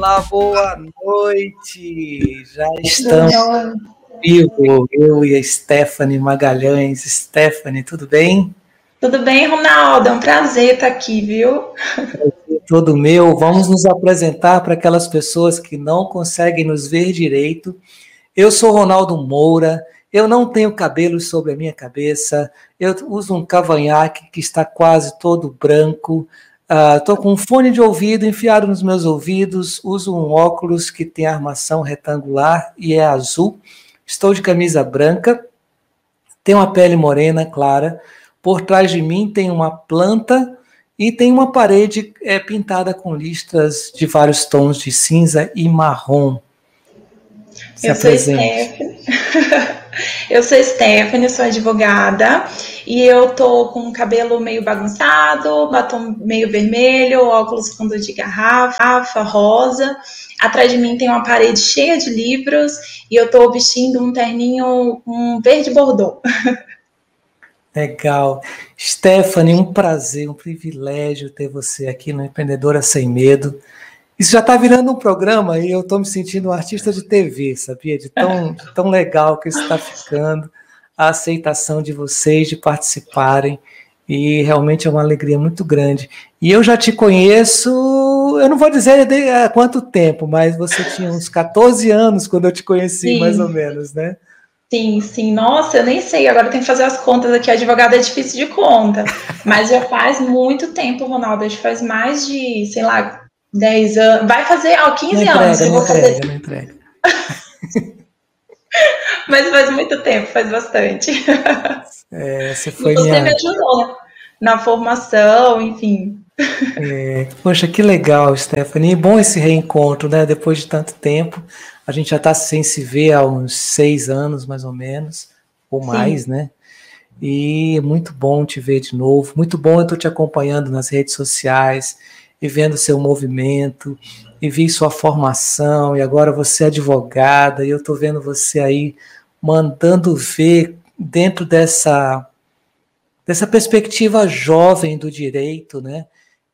Olá, boa noite. Já estamos vivo, eu e a Stephanie Magalhães. Stephanie, tudo bem? Tudo bem, Ronaldo? É um prazer estar aqui, viu? todo meu. Vamos nos apresentar para aquelas pessoas que não conseguem nos ver direito. Eu sou Ronaldo Moura. Eu não tenho cabelos sobre a minha cabeça. Eu uso um cavanhaque que está quase todo branco. Estou uh, com um fone de ouvido enfiado nos meus ouvidos, uso um óculos que tem armação retangular e é azul. Estou de camisa branca, tenho uma pele morena, clara. Por trás de mim tem uma planta e tem uma parede é, pintada com listras de vários tons de cinza e marrom. Se Eu apresente. sou Stephanie. eu sou Stephanie, sou advogada e eu tô com o cabelo meio bagunçado, batom meio vermelho, óculos fundo de garrafa, rosa. Atrás de mim tem uma parede cheia de livros e eu tô vestindo um terninho um verde bordô. Legal. Stephanie, um prazer, um privilégio ter você aqui no Empreendedora Sem Medo. Isso já está virando um programa e eu estou me sentindo um artista de TV, sabia? De tão, de tão legal que isso está ficando, a aceitação de vocês de participarem, e realmente é uma alegria muito grande. E eu já te conheço, eu não vou dizer há quanto tempo, mas você tinha uns 14 anos quando eu te conheci, Sim. mais ou menos, né? Sim, sim. Nossa, eu nem sei. Agora tem que fazer as contas aqui. Advogado é difícil de conta. Mas já faz muito tempo, Ronaldo. Acho que faz mais de, sei lá, 10 anos. Vai fazer, ó, 15 não entrega, anos. Não entrega, fazer... não entrega. Mas faz muito tempo, faz bastante. É, você foi você minha... me ajudou na formação, enfim. É, poxa, que legal, Stephanie. Bom esse reencontro, né? Depois de tanto tempo. A gente já está sem se ver há uns seis anos, mais ou menos, ou mais, Sim. né? E é muito bom te ver de novo. Muito bom eu estou te acompanhando nas redes sociais e vendo seu movimento e vi sua formação e agora você é advogada e eu estou vendo você aí mandando ver dentro dessa dessa perspectiva jovem do direito, né?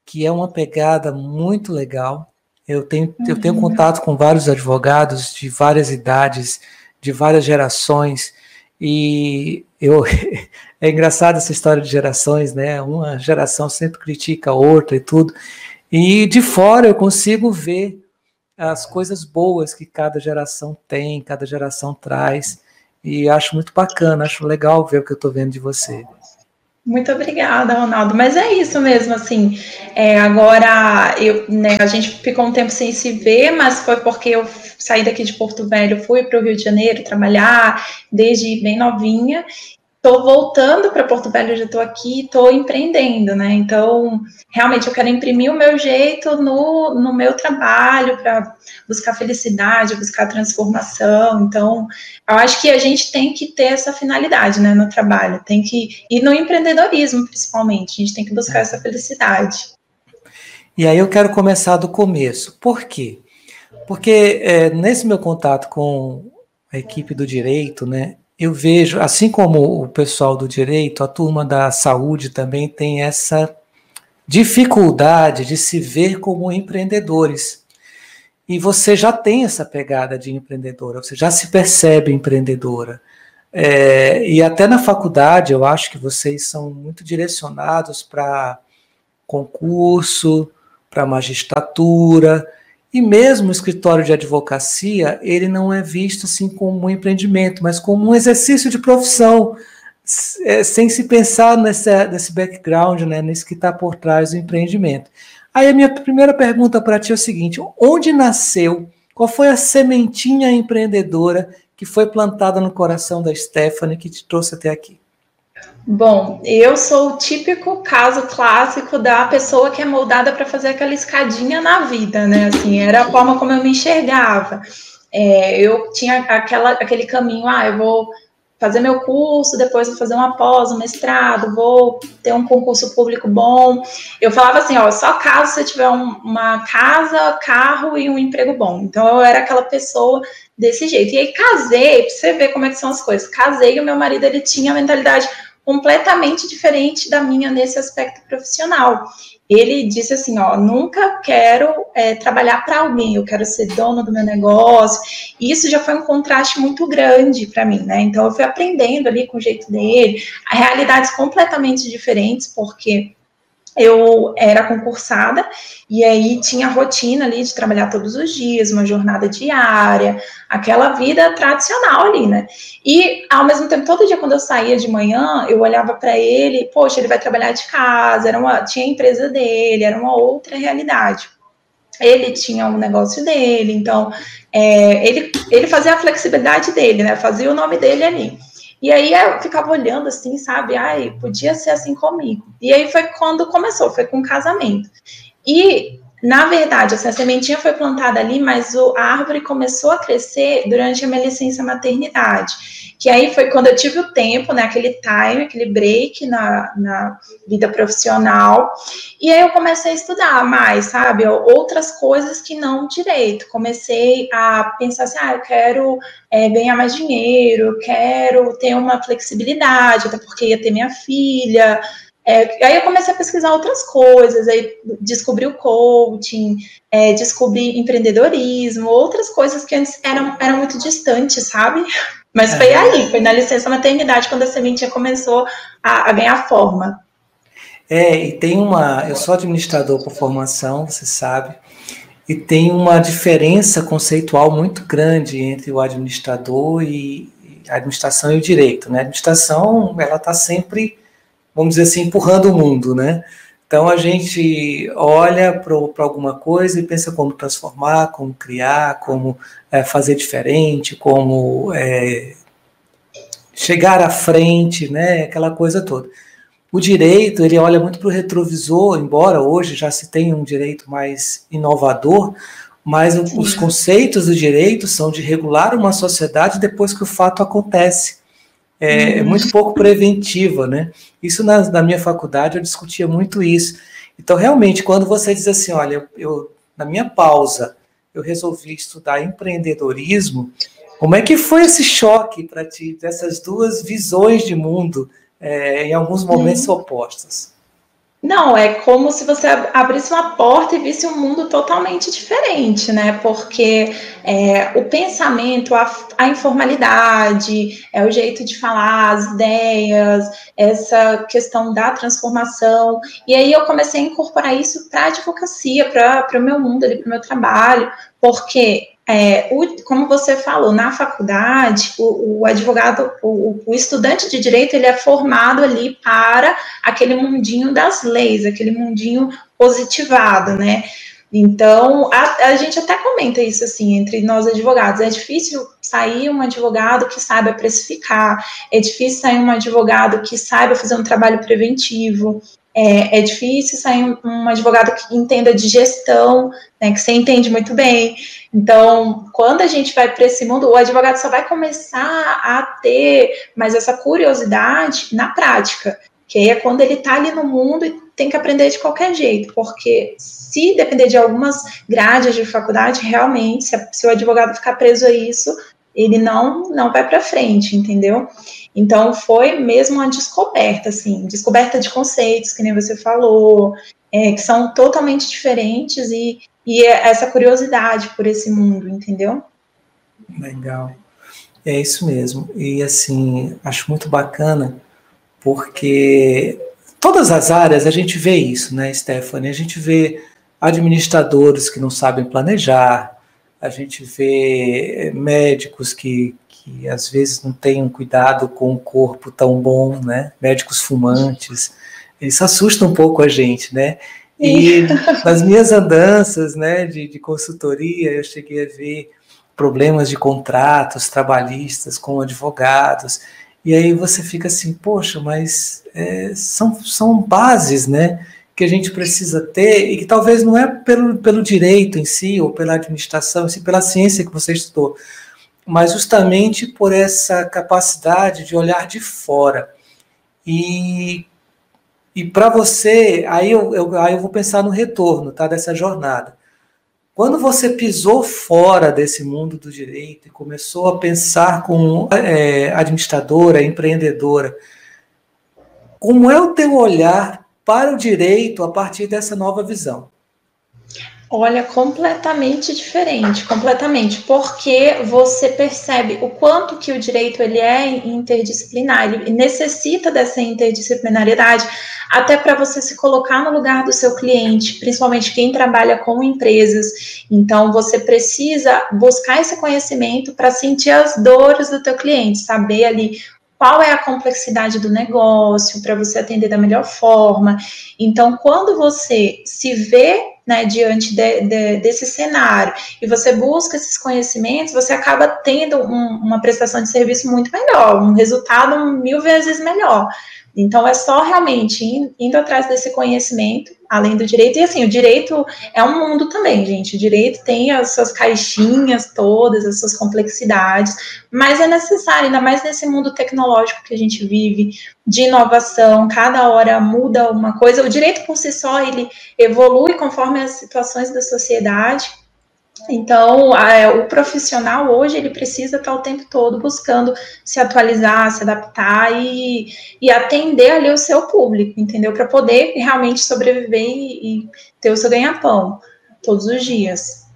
Que é uma pegada muito legal eu tenho, uhum. eu tenho uhum. contato com vários advogados de várias idades, de várias gerações, e eu é engraçado essa história de gerações, né? Uma geração sempre critica a outra e tudo. E de fora eu consigo ver as coisas boas que cada geração tem, cada geração traz. E acho muito bacana, acho legal ver o que eu estou vendo de você. Muito obrigada, Ronaldo. Mas é isso mesmo, assim. É, agora, eu, né, a gente ficou um tempo sem se ver, mas foi porque eu saí daqui de Porto Velho, fui para o Rio de Janeiro trabalhar desde bem novinha estou voltando para Porto Velho, já estou aqui, estou empreendendo, né? Então, realmente, eu quero imprimir o meu jeito no, no meu trabalho para buscar felicidade, buscar transformação. Então, eu acho que a gente tem que ter essa finalidade, né, no trabalho, tem que e no empreendedorismo, principalmente, a gente tem que buscar essa felicidade. E aí eu quero começar do começo. Por quê? Porque é, nesse meu contato com a equipe do direito, né, eu vejo, assim como o pessoal do direito, a turma da saúde também tem essa dificuldade de se ver como empreendedores. E você já tem essa pegada de empreendedora, você já se percebe empreendedora. É, e até na faculdade, eu acho que vocês são muito direcionados para concurso, para magistratura, e mesmo o escritório de advocacia, ele não é visto assim como um empreendimento, mas como um exercício de profissão, é, sem se pensar nesse, nesse background, né, nesse que está por trás do empreendimento. Aí a minha primeira pergunta para ti é o seguinte: onde nasceu? Qual foi a sementinha empreendedora que foi plantada no coração da Stephanie que te trouxe até aqui? Bom, eu sou o típico caso clássico da pessoa que é moldada para fazer aquela escadinha na vida, né? Assim, era a forma como eu me enxergava. É, eu tinha aquela, aquele caminho, ah, eu vou fazer meu curso, depois vou fazer uma pós, um mestrado, vou ter um concurso público bom. Eu falava assim, ó, só caso você tiver um, uma casa, carro e um emprego bom. Então eu era aquela pessoa desse jeito. E aí casei, pra você ver como é que são as coisas. Casei e o meu marido ele tinha a mentalidade completamente diferente da minha nesse aspecto profissional. ele disse assim, ó, nunca quero é, trabalhar para alguém, eu quero ser dono do meu negócio. E isso já foi um contraste muito grande para mim, né? Então eu fui aprendendo ali com o jeito dele, realidades completamente diferentes, porque eu era concursada e aí tinha a rotina ali de trabalhar todos os dias, uma jornada diária, aquela vida tradicional ali, né? E ao mesmo tempo, todo dia quando eu saía de manhã, eu olhava para ele, poxa, ele vai trabalhar de casa, era uma, tinha a empresa dele, era uma outra realidade. Ele tinha um negócio dele, então é, ele, ele fazia a flexibilidade dele, né? Fazia o nome dele ali. E aí eu ficava olhando assim, sabe? Ai, podia ser assim comigo. E aí foi quando começou, foi com o casamento. E, na verdade, assim, a sementinha foi plantada ali, mas o, a árvore começou a crescer durante a minha licença maternidade que aí foi quando eu tive o tempo, né, aquele time, aquele break na, na vida profissional, e aí eu comecei a estudar mais, sabe, outras coisas que não direito, comecei a pensar assim, ah, eu quero é, ganhar mais dinheiro, quero ter uma flexibilidade, até porque ia ter minha filha, é, aí eu comecei a pesquisar outras coisas, aí descobri o coaching, é, descobri empreendedorismo, outras coisas que antes eram, eram muito distantes, sabe? Mas é. foi aí, foi na licença maternidade, quando a sementinha começou a, a, ganhar forma. É, e tem uma. Eu sou administrador por formação, você sabe, e tem uma diferença conceitual muito grande entre o administrador e a administração e o direito. Né? A administração, ela está sempre, vamos dizer assim, empurrando o mundo, né? Então a gente olha para alguma coisa e pensa como transformar, como criar, como é, fazer diferente, como é, chegar à frente, né? Aquela coisa toda. O direito ele olha muito para o retrovisor, embora hoje já se tenha um direito mais inovador, mas os conceitos do direito são de regular uma sociedade depois que o fato acontece é, é muito pouco preventiva, né? Isso na, na, minha faculdade eu discutia muito isso. Então, realmente, quando você diz assim, olha, eu, eu na minha pausa eu resolvi estudar empreendedorismo, como é que foi esse choque para ti dessas duas visões de mundo é, em alguns momentos uhum. opostos? Não, é como se você abrisse uma porta e visse um mundo totalmente diferente, né? Porque é, o pensamento, a, a, informalidade, é o jeito de falar, as ideias, essa questão da transformação. E aí eu comecei a incorporar isso para a advocacia, para o meu mundo, para o meu trabalho, porque é, o, como você falou, na faculdade, o, o advogado, o, o, estudante de direito, ele é formado ali para aquele mundinho das leis, aquele mundinho positivado, né? Então, a, a, gente até comenta isso assim entre nós advogados. É difícil sair um advogado que saiba precificar, é difícil sair um advogado que saiba fazer um trabalho preventivo, é, é difícil sair um, um, advogado que entenda de gestão, né, que você entende muito bem. Então, quando a gente vai para esse mundo, o advogado só vai começar a ter mais essa curiosidade na prática, que é quando ele está ali no mundo e tem que aprender de qualquer jeito, porque se depender de algumas grades de faculdade, realmente, se, se o advogado ficar preso a isso, ele não não vai para frente, entendeu? Então foi mesmo uma descoberta, assim, descoberta de conceitos, que nem você falou, é, que são totalmente diferentes e, e é essa curiosidade por esse mundo, entendeu? Legal. É isso mesmo. E assim, acho muito bacana, porque todas as áreas a gente vê isso, né, Stephanie? A gente vê administradores que não sabem planejar, a gente vê médicos que, que às vezes não têm um cuidado com o corpo tão bom, né? Médicos fumantes, isso assusta um pouco a gente, né? E nas minhas andanças, né, de, de consultoria, eu cheguei a ver problemas de contratos trabalhistas com advogados, e aí você fica assim, poxa, mas é, são, são bases, né? Que a gente precisa ter e que talvez não é pelo, pelo direito em si ou pela administração, em si, pela ciência que você estudou, mas justamente por essa capacidade de olhar de fora. E, e para você, aí eu, eu, aí eu vou pensar no retorno tá, dessa jornada. Quando você pisou fora desse mundo do direito e começou a pensar como é, administradora, empreendedora, como é o teu olhar para o direito a partir dessa nova visão? Olha, completamente diferente, completamente, porque você percebe o quanto que o direito ele é interdisciplinar, ele necessita dessa interdisciplinaridade até para você se colocar no lugar do seu cliente, principalmente quem trabalha com empresas. Então, você precisa buscar esse conhecimento para sentir as dores do teu cliente, saber ali qual é a complexidade do negócio para você atender da melhor forma. Então, quando você se vê né, diante de, de, desse cenário e você busca esses conhecimentos, você acaba tendo um, uma prestação de serviço muito melhor, um resultado mil vezes melhor. Então, é só realmente indo atrás desse conhecimento, além do direito. E assim, o direito é um mundo também, gente. O direito tem as suas caixinhas todas, as suas complexidades, mas é necessário, ainda mais nesse mundo tecnológico que a gente vive, de inovação, cada hora muda uma coisa. O direito por si só, ele evolui conforme as situações da sociedade então, a, o profissional hoje ele precisa estar o tempo todo buscando se atualizar, se adaptar e, e atender ali o seu público, entendeu? Para poder realmente sobreviver e, e ter o seu ganha-pão todos os dias.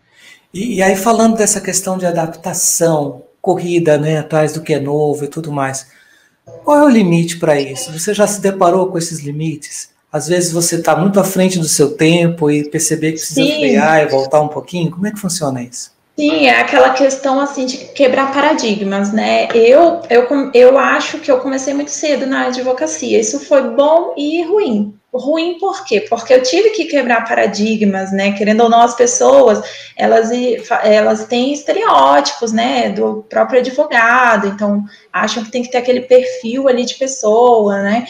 E, e, aí, falando dessa questão de adaptação, corrida né, atrás do que é novo e tudo mais, qual é o limite para isso? Você já se deparou com esses limites? Às vezes você está muito à frente do seu tempo e perceber que precisa Sim. frear e voltar um pouquinho? Como é que funciona isso? Sim, é aquela questão assim de quebrar paradigmas, né? Eu, eu, eu acho que eu comecei muito cedo na advocacia. Isso foi bom e ruim. Ruim por quê? Porque eu tive que quebrar paradigmas, né? Querendo ou não, as pessoas, elas, elas têm estereótipos, né? Do próprio advogado, então acham que tem que ter aquele perfil ali de pessoa, né?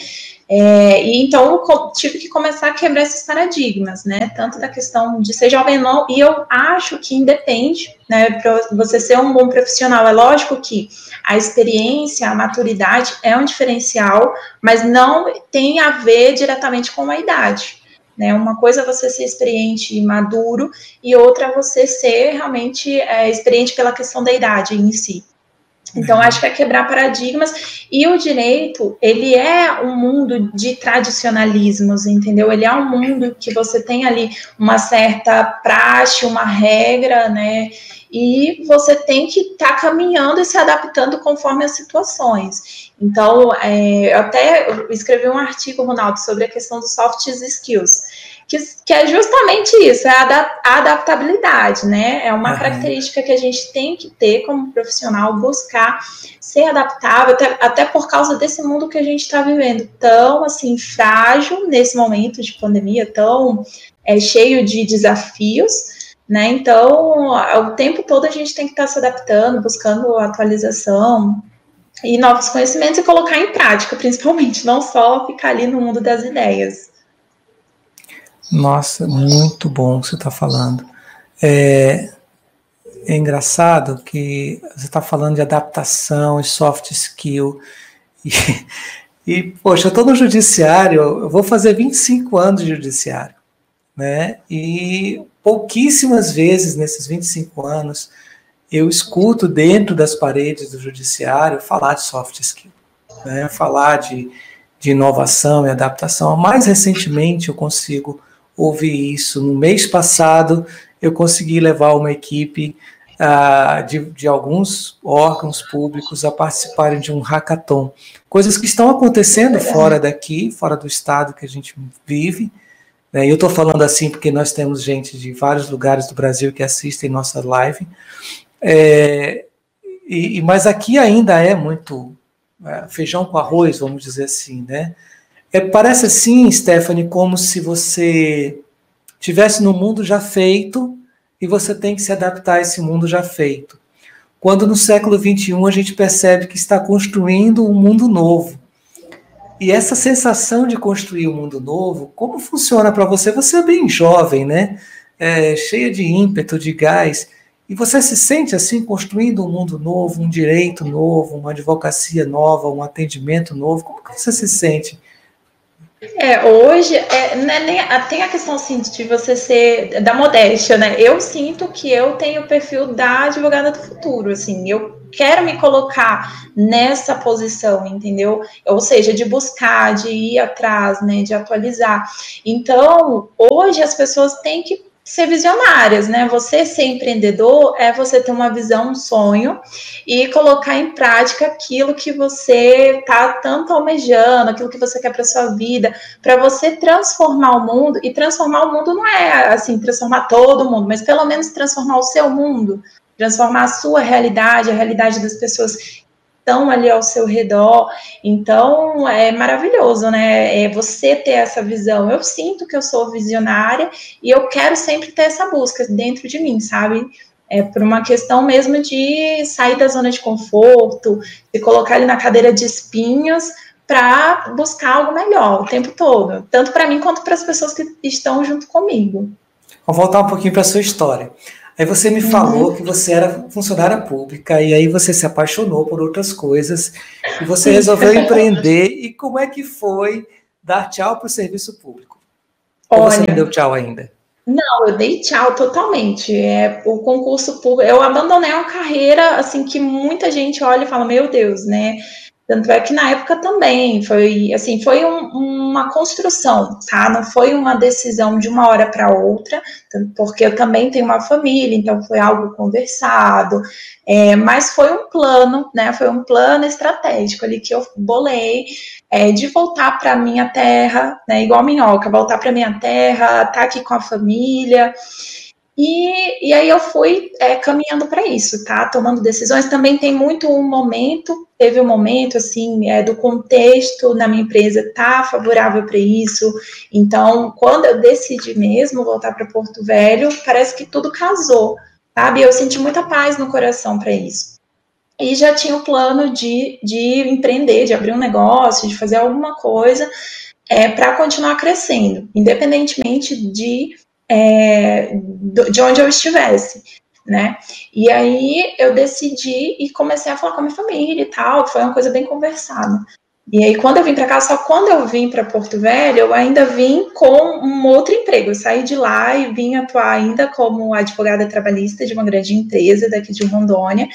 É, e então tive que começar a quebrar esses paradigmas, né? Tanto da questão de ser jovem ou não, e eu acho que independe, né? Para você ser um bom profissional, é lógico que a experiência, a maturidade é um diferencial, mas não tem a ver diretamente com a idade. Né? Uma coisa é você ser experiente e maduro, e outra é você ser realmente é, experiente pela questão da idade em si. Então, uhum. acho que é quebrar paradigmas. E o direito, ele é um mundo de tradicionalismos, entendeu? Ele é um mundo que você tem ali uma certa praxe, uma regra, né? E você tem que estar tá caminhando e se adaptando conforme as situações. Então, é, eu até escrevi um artigo, Ronaldo, sobre a questão dos soft skills que, que é justamente isso, é a, adaptabilidade, né? É uma uhum. característica que a gente tem que ter como profissional, buscar ser adaptável, até, até por causa desse mundo que a gente está vivendo, tão assim, frágil nesse momento de pandemia, tão é, cheio de desafios. Né? Então, o tempo todo a gente tem que estar tá se adaptando, buscando atualização, e novos conhecimentos e colocar em prática, principalmente, não só ficar ali no mundo das ideias. Nossa, muito bom você está falando. É, é, engraçado que você está falando de adaptação e soft skill. E, e poxa, eu estou no judiciário, eu vou fazer 25 anos de judiciário. Né? E pouquíssimas vezes nesses 25 anos eu escuto dentro das paredes do judiciário falar de soft skill, né? falar de, de inovação e adaptação. Mais recentemente eu consigo ouvi isso. No mês passado, eu consegui levar uma equipe uh, de, de, alguns órgãos públicos a participarem de um hackathon. Coisas que estão acontecendo fora daqui, fora do estado que a gente vive. Né? Eu estou falando assim porque nós temos gente de vários lugares do Brasil que assistem nossa live. É, e, mas aqui ainda é muito é, feijão com arroz, vamos dizer assim, né? É, parece assim, Stephanie, como se você tivesse no mundo já feito e você tem que se adaptar a esse mundo já feito. Quando no século XXI a gente percebe que está construindo um mundo novo. E essa sensação de construir um mundo novo, como funciona para você? Você é bem jovem, né? É, cheia de ímpeto, de gás. E você se sente assim, construindo um mundo novo, um direito novo, uma advocacia nova, um atendimento novo? Como que você se sente É, hoje é, né, tem a questão assim, de você ser da modéstia, né? Eu sinto que eu tenho o perfil da advogada do futuro, assim, eu quero me colocar nessa posição, entendeu? Ou seja, de buscar, de ir atrás, né, de atualizar. Então, hoje as pessoas têm que ser visionárias, né? Você ser empreendedor é você ter uma visão, um sonho e colocar em prática aquilo que você tá tanto almejando, aquilo que você quer para sua vida, para você transformar o mundo e transformar o mundo não é assim transformar todo mundo, mas pelo menos transformar o seu mundo, transformar a sua realidade, a realidade das pessoas estão ali ao seu redor. Então, é maravilhoso, né? É você ter essa visão. Eu sinto que eu sou visionária e eu quero sempre ter essa busca dentro de mim, sabe? É por uma questão mesmo de sair da zona de conforto, de colocar ali na cadeira de espinhos para buscar algo melhor o tempo todo, tanto para mim quanto para as pessoas que estão junto comigo. Vamos voltar um pouquinho para a sua história. Aí você me falou uhum. que você era funcionária pública e aí você se apaixonou por outras coisas e você resolveu empreender. E como é que foi dar tchau para o serviço público? Ou Olha, você não deu tchau ainda? Não, eu dei tchau totalmente. É, o concurso público, eu abandonei uma carreira assim que muita gente olha e fala, meu Deus, né? Tanto é que na época também foi assim, foi um, uma construção, tá? Não foi uma decisão de uma hora para outra, porque eu também tenho uma família, então foi algo conversado, é, mas foi um plano, né? Foi um plano estratégico ali que eu bolei é, de voltar para minha terra, né? Igual minhoca, voltar para minha terra, estar tá aqui com a família. E, e aí eu fui é, caminhando para isso, tá? Tomando decisões. Também tem muito um momento, teve um momento assim, é, do contexto na minha empresa tá favorável para isso. Então, quando eu decidi mesmo voltar para Porto Velho, parece que tudo casou, sabe? Eu senti muita paz no coração para isso. E já tinha o plano de, de empreender, de abrir um negócio, de fazer alguma coisa é, para continuar crescendo, independentemente de é, de onde eu estivesse, né? E aí eu decidi e comecei a falar com a minha família e tal, foi uma coisa bem conversada. E aí, quando eu vim para cá, só quando eu vim para Porto Velho, eu ainda vim com um outro emprego. Eu saí de lá e vim atuar ainda como advogada trabalhista de uma grande empresa daqui de Rondônia.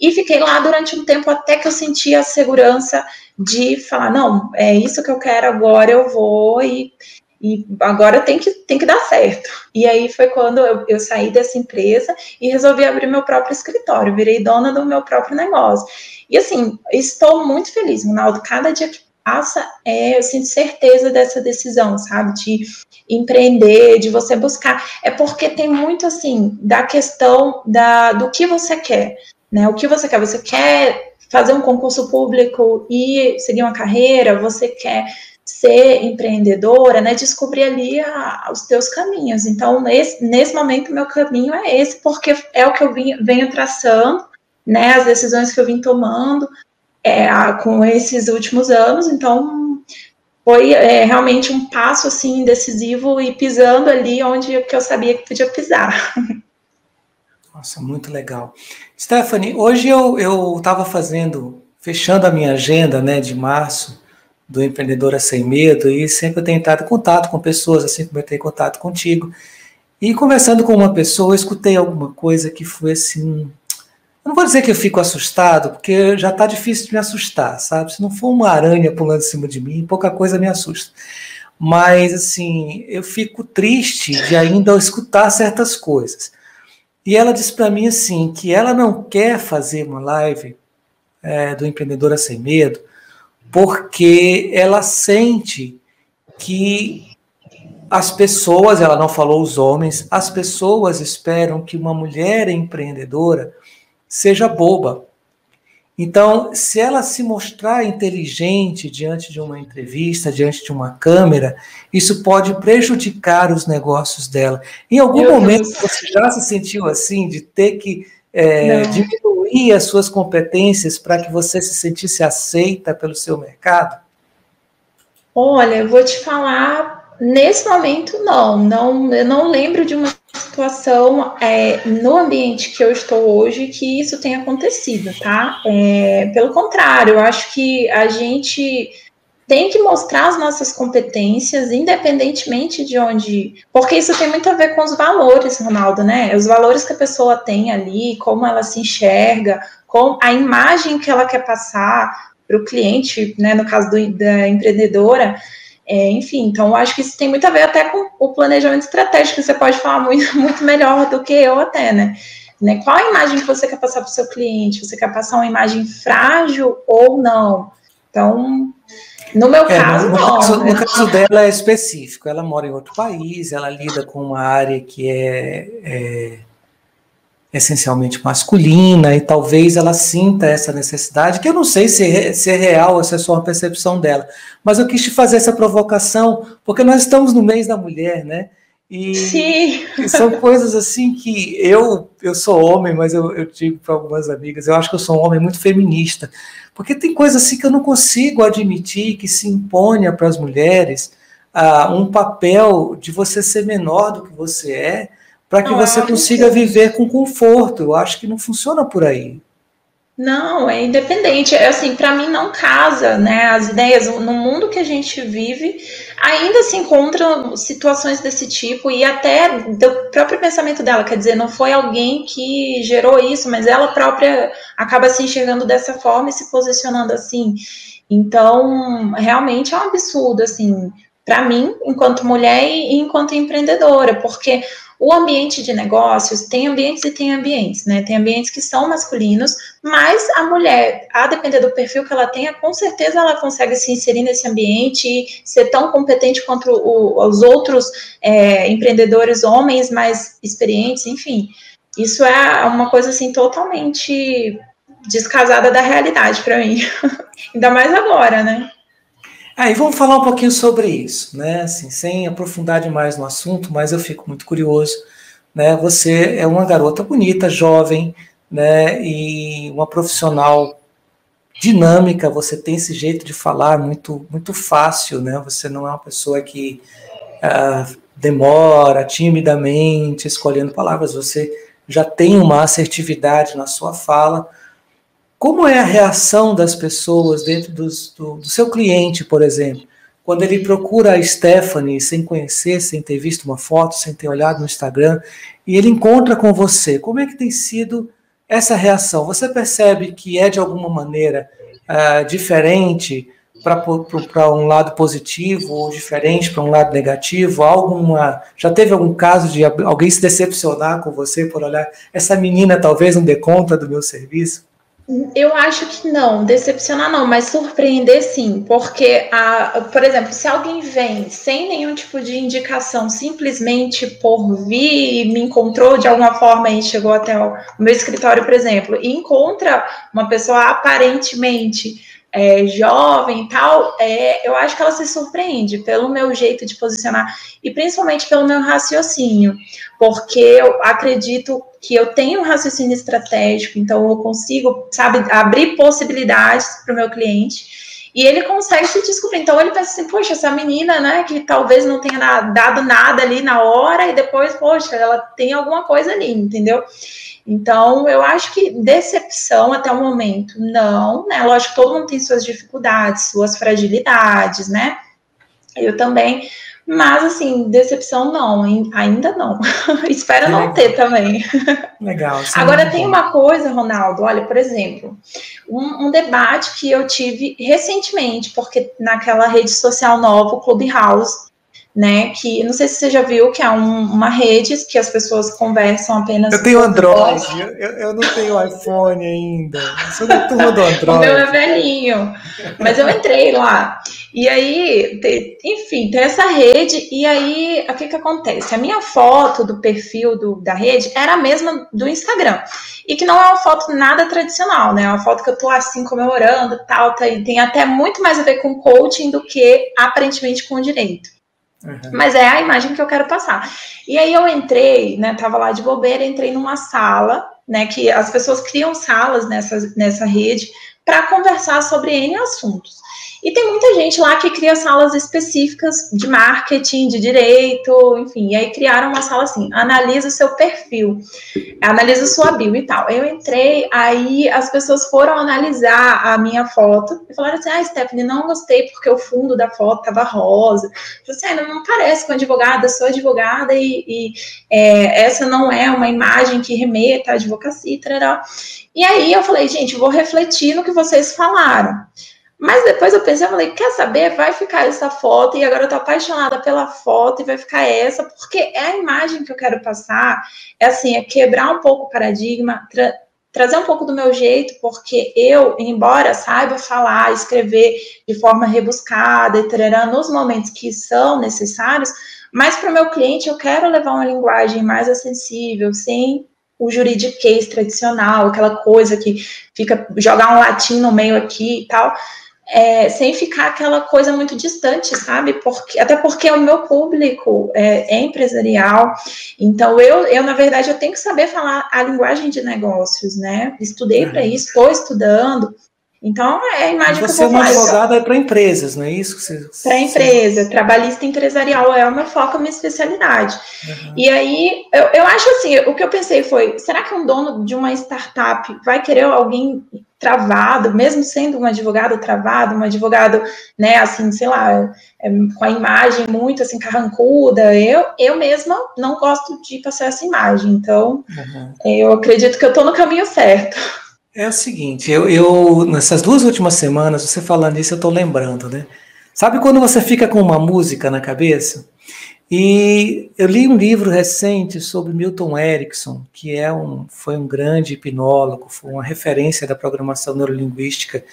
E fiquei lá durante um tempo até que eu senti a segurança de falar: não, é isso que eu quero agora, eu vou. E e agora tem que, tem que dar certo. E aí foi quando eu, eu, saí dessa empresa e resolvi abrir meu próprio escritório, virei dona do meu próprio negócio. E assim, estou muito feliz, Ronaldo. Cada dia que passa, é, eu sinto certeza dessa decisão, sabe? De empreender, de você buscar. É porque tem muito assim da questão da, do que você quer. Né? O que você quer? Você quer fazer um concurso público e seguir uma carreira? Você quer ser empreendedora, né, descobrir ali a, os teus caminhos. Então, nesse, nesse momento, meu caminho é esse, porque é o que eu vim, venho traçando, né, as decisões que eu vim tomando é, com esses últimos anos. Então, foi é, realmente um passo, assim, decisivo e pisando ali onde que eu sabia que podia pisar. Nossa, muito legal. Stephanie, hoje eu estava fazendo, fechando a minha agenda, né, de março, do Empreendedora Sem Medo e sempre eu tenho entrado em contato com pessoas, assim como eu tenho contato contigo. E conversando com uma pessoa, eu escutei alguma coisa que foi assim. Eu não vou dizer que eu fico assustado, porque já está difícil de me assustar, sabe? Se não for uma aranha pulando em cima de mim, pouca coisa me assusta. Mas, assim, eu fico triste de ainda escutar certas coisas. E ela disse para mim assim que ela não quer fazer uma live é, do Empreendedora Sem Medo, porque ela sente que as pessoas, ela não falou os homens, as pessoas esperam que uma mulher empreendedora seja boba. Então, se ela se mostrar inteligente diante de uma entrevista, diante de uma câmera, isso pode prejudicar os negócios dela. Em algum Meu momento Deus. você já se sentiu assim, de ter que é, diminuir as suas competências para que você se sentisse aceita pelo seu mercado? Olha, eu vou te falar, nesse momento não, não eu não lembro de uma situação é, no ambiente que eu estou hoje que isso tenha acontecido, tá? É, pelo contrário, eu acho que a gente tem que mostrar as nossas competências, independentemente de onde. Porque isso tem muito a ver com os valores, Ronaldo, né? Os valores que a pessoa tem ali, como ela se enxerga, com a imagem que ela quer passar para o cliente, né? No caso do, da empreendedora. É, enfim, então eu acho que isso tem muito a ver até com o planejamento estratégico, você pode falar muito, muito melhor do que eu até, né? né? Qual a imagem que você quer passar para o seu cliente? Você quer passar uma imagem frágil ou não? Então, no meu é, caso, no, não. Caso, né? No caso dela é específico, ela mora em outro país, ela lida com uma área que é, é essencialmente masculina e talvez ela sinta essa necessidade, que eu não sei se é, se é real, se é só uma percepção dela, mas eu quis te fazer essa provocação, porque nós estamos no mês da mulher, né? E, Sim. são coisas assim que eu eu sou homem, mas eu, eu digo para algumas amigas, eu acho que eu sou um homem muito feminista, porque tem coisas assim que eu não consigo admitir que se imponha para as mulheres uh, um papel de você ser menor do que você é, para que você consiga viver com conforto. Eu acho que não funciona por aí. Não, é independente. É assim, para mim não casa, né? As ideias no mundo que a gente vive, ainda se encontram situações desse tipo e até do próprio pensamento dela, quer dizer, não foi alguém que gerou isso, mas ela própria acaba se enxergando dessa forma e se posicionando assim. Então, realmente é um absurdo, assim, para mim, enquanto mulher e enquanto empreendedora, porque o ambiente de negócios tem ambientes e tem ambientes, né? Tem ambientes que são masculinos, mas a mulher, a depender do perfil que ela tenha, com certeza ela consegue se inserir nesse ambiente e ser tão competente quanto o, os outros é, empreendedores homens mais experientes, enfim. Isso é uma coisa assim totalmente descasada da realidade para mim. Ainda mais agora, né? Aí ah, vamos falar um pouquinho sobre isso, né? Assim, sem aprofundar demais no assunto, mas eu fico muito curioso. Né? Você é uma garota bonita, jovem, né? E uma profissional dinâmica. Você tem esse jeito de falar muito, muito fácil, né? Você não é uma pessoa que ah, demora timidamente escolhendo palavras. Você já tem uma assertividade na sua fala como é a reação das pessoas dentro dos, do, do, seu cliente, por exemplo, quando ele procura a Stephanie sem conhecer, sem ter visto uma foto, sem ter olhado no Instagram, e ele encontra com você? Como é que tem sido essa reação? Você percebe que é de alguma maneira uh, diferente para um lado positivo ou diferente para um lado negativo? Alguma já teve algum caso de alguém se decepcionar com você por olhar essa menina talvez não dê conta do meu serviço? Eu acho que não, decepcionar não, mas surpreender sim, porque, a, por exemplo, se alguém vem sem nenhum tipo de indicação, simplesmente por vir me encontrou de alguma forma e chegou até o meu escritório, por exemplo, e encontra uma pessoa aparentemente é, jovem e tal, é, eu acho que ela se surpreende pelo meu jeito de posicionar e principalmente pelo meu raciocínio, porque eu acredito que eu tenho um raciocínio estratégico, então eu consigo, sabe, abrir possibilidades para o meu cliente. E ele consegue se descobrir. Então ele pensa assim, poxa, essa menina, né, que talvez não tenha dado nada ali na hora, e depois, poxa, ela tem alguma coisa ali, entendeu? Então, eu acho que decepção até o momento, não, né? Lógico, todo mundo tem suas dificuldades, suas fragilidades, né? Eu também, mas assim, decepção não, ainda não. Espero não ter também. Legal. Agora tem uma coisa, Ronaldo, olha, por exemplo, um, um, debate que eu tive recentemente, porque naquela rede social nova, o Clubhouse, né? Que não sei se você já viu que é um, uma rede que as pessoas conversam apenas. Eu tenho Android, eu, eu, não tenho iPhone ainda. Eu sou da turma do Android. o meu é velhinho, mas eu entrei lá. E aí, tem, enfim, tem essa rede, e aí o que, que acontece? A minha foto do perfil do, da rede era a mesma do Instagram. E que não é uma foto nada tradicional, né? É uma foto que eu tô assim comemorando tal, tá, e tem até muito mais a ver com coaching do que aparentemente com direito. Mas é a imagem que eu quero passar. E aí eu entrei, né? Tava lá de bobeira, entrei numa sala, né? Que as pessoas criam salas nessa, nessa rede para conversar sobre N assuntos. E tem muita gente lá que cria salas específicas de marketing, de direito, enfim. E aí criaram uma sala assim: analisa o seu perfil, analisa sua bio e tal. Eu entrei, aí as pessoas foram analisar a minha foto e falaram assim: ah, Stephanie, não gostei porque o fundo da foto tava rosa. Falei assim, ah, não parece com advogada, sou advogada e, e é, essa não é uma imagem que remeta à advocacia, etc. E aí eu falei, gente, vou refletir no que vocês falaram. Mas depois eu pensei, eu falei, quer saber? Vai ficar essa foto, e agora eu tô apaixonada pela foto, e vai ficar essa, porque é a imagem que eu quero passar, é assim, é quebrar um pouco o paradigma, tra trazer um pouco do meu jeito, porque eu, embora saiba falar, escrever de forma rebuscada, etc., nos momentos que são necessários, mas para o meu cliente eu quero levar uma linguagem mais acessível, sem o juridiquês tradicional, aquela coisa que fica jogar um latim no meio aqui e tal é, sem ficar aquela coisa muito distante, sabe? Porque, até porque o meu público é, é, empresarial, então eu, eu, na verdade, eu tenho que saber falar a linguagem de negócios, né? Estudei para isso, estou estudando, então, é a imagem Você que eu vou Você é uma advogada é para empresas, não é isso? Para empresa, você... trabalhista empresarial é o meu foco, a minha especialidade. Uhum. E aí, eu, eu acho assim, o que eu pensei foi, será que um dono de uma startup vai querer alguém travado, mesmo sendo um advogado travado, um advogado, né, assim, sei lá, é, com a imagem muito, assim, carrancuda, eu, eu mesma não gosto de passar essa imagem, então, uhum. eu acredito que eu estou no caminho certo. É o seguinte, eu, eu, nessas duas últimas semanas, você falando isso, eu estou lembrando, né? Sabe quando você fica com uma música na cabeça? E eu li um livro recente sobre Milton Erickson, que é um, foi um grande hipnólogo, foi uma referência da programação neurolinguística.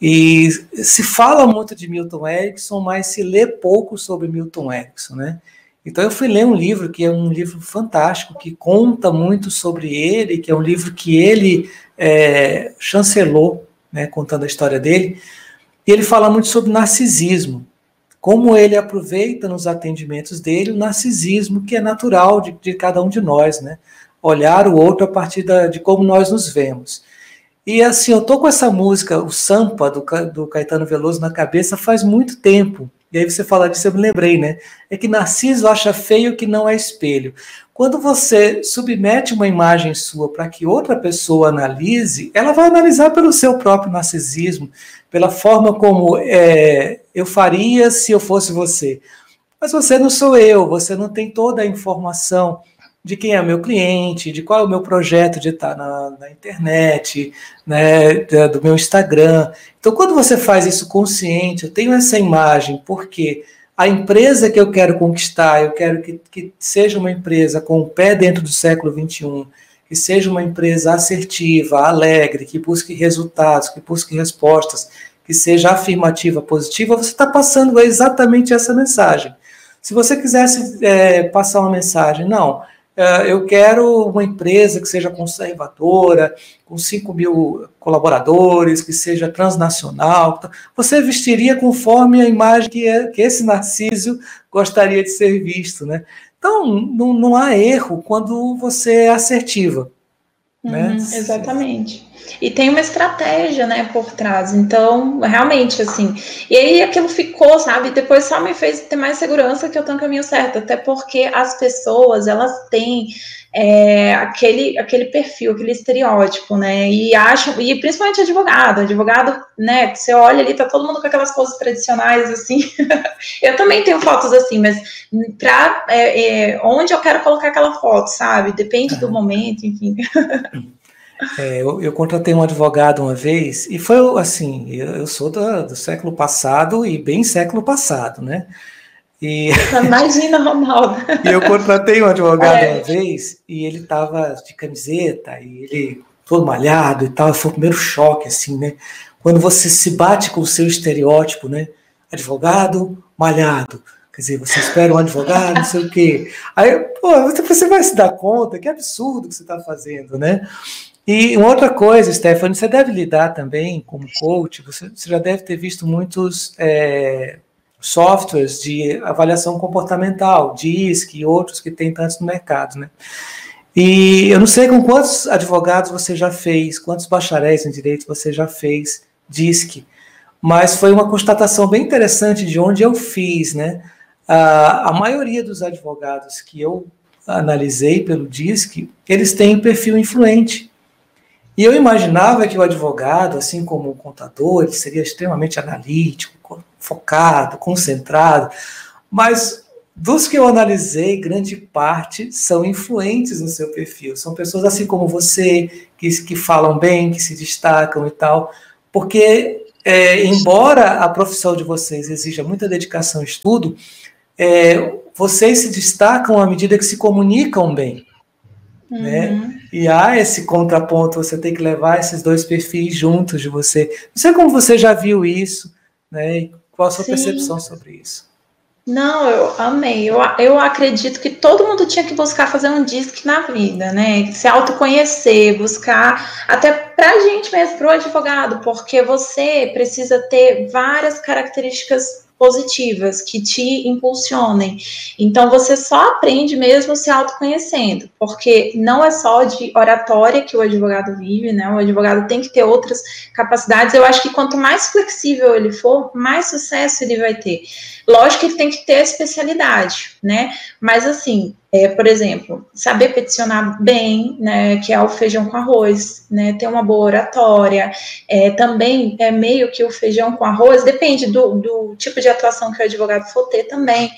E se fala muito de Milton Erickson, mas se lê pouco sobre Milton Erickson, né? Então eu fui ler um livro que é um livro fantástico, que conta muito sobre ele, que é um livro que ele é, chancelou, né, contando a história dele, e ele fala muito sobre narcisismo, como ele aproveita nos atendimentos dele o narcisismo que é natural de, de cada um de nós, né? Olhar o outro a partir da, de como nós nos vemos. E assim, eu tô com essa música, o Sampa, do, do Caetano Veloso, na cabeça faz muito tempo. E aí você fala disso, eu me lembrei, né? É que Narciso acha feio que não é espelho. Quando você submete uma imagem sua para que outra pessoa analise, ela vai analisar pelo seu próprio narcisismo, pela forma como é, eu faria se eu fosse você. Mas você não sou eu, você não tem toda a informação de quem é meu cliente, de qual é o meu projeto de estar na, na internet, né, do meu Instagram. Então, quando você faz isso consciente, eu tenho essa imagem, porque a empresa que eu quero conquistar, eu quero que, que seja uma empresa com o pé dentro do século XXI, que seja uma empresa assertiva, alegre, que busque resultados, que busque respostas, que seja afirmativa, positiva, você está passando exatamente essa mensagem. Se você quisesse é, passar uma mensagem, não, eu quero uma empresa que seja conservadora, com 5 mil colaboradores, que seja transnacional. Você vestiria conforme a imagem que, é, que esse Narciso gostaria de ser visto, né? Então, não, não há erro quando você é assertiva. Né? Uhum, né? Exatamente. E tem uma estratégia, né, por trás. Então, realmente, assim. E aí aquilo ficou, sabe? Depois só me fez ter mais segurança que eu tô no caminho certo. Até porque as pessoas, elas têm é, aquele, aquele perfil, aquele estereótipo, né? E acham, e principalmente advogado, advogado, né? Você olha ali, tá todo mundo com aquelas poses tradicionais, assim. eu também tenho fotos assim, mas pra é, é, onde eu quero colocar aquela foto, sabe? Depende do momento, enfim. É, eu, eu, contratei um advogado uma vez, e foi assim, eu, eu sou do, do, século passado e bem século passado, né? E, Imagina, Ronaldo. e eu contratei um advogado é. uma vez, e ele tava de camiseta, e ele todo malhado e tal, foi o primeiro choque, assim, né? Quando você se bate com o seu estereótipo, né? Advogado, malhado. Quer dizer, você espera um advogado, não sei o quê. Aí, pô, você vai se dar conta que absurdo que você está fazendo, né? E uma outra coisa, Stephanie, você deve lidar também como coach, você, você já deve ter visto muitos é, softwares de avaliação comportamental, DISC e outros que tem tantos no mercado, né? E eu não sei com quantos advogados você já fez, quantos bacharéis em direito você já fez DISC, mas foi uma constatação bem interessante de onde eu fiz, né? A, a maioria dos advogados que eu analisei pelo DISC, eles têm um perfil influente. E eu imaginava que o advogado, assim como o contador, ele seria extremamente analítico, focado, concentrado, mas dos que eu analisei, grande parte são influentes no seu perfil. São pessoas assim como você, que, que falam bem, que se destacam e tal. Porque, é, embora a profissão de vocês exija muita dedicação e estudo, é, vocês se destacam à medida que se comunicam bem. Né? Uhum. Né? E há esse contraponto, você tem que levar esses dois perfis juntos de você. Não sei como você já viu isso, né? qual a sua Sim. percepção sobre isso. Não, eu amei. Eu, eu acredito que todo mundo tinha que buscar fazer um disque na vida, né? Se autoconhecer, buscar, até pra gente mesmo, pro advogado, porque você precisa ter várias características positivas que te impulsionem. Então você só aprende mesmo se autoconhecendo, porque não é só de oratória que o advogado vive, né? O advogado tem que ter outras capacidades. Eu acho que quanto mais flexível ele for, mais sucesso ele vai ter. Lógico que tem que ter especialidade, né? Mas assim, é, por exemplo, saber peticionar bem, né, que é o feijão com arroz, né, ter uma boa oratória, é, também é meio que o feijão com arroz, depende do, do tipo de atuação que o advogado for ter também,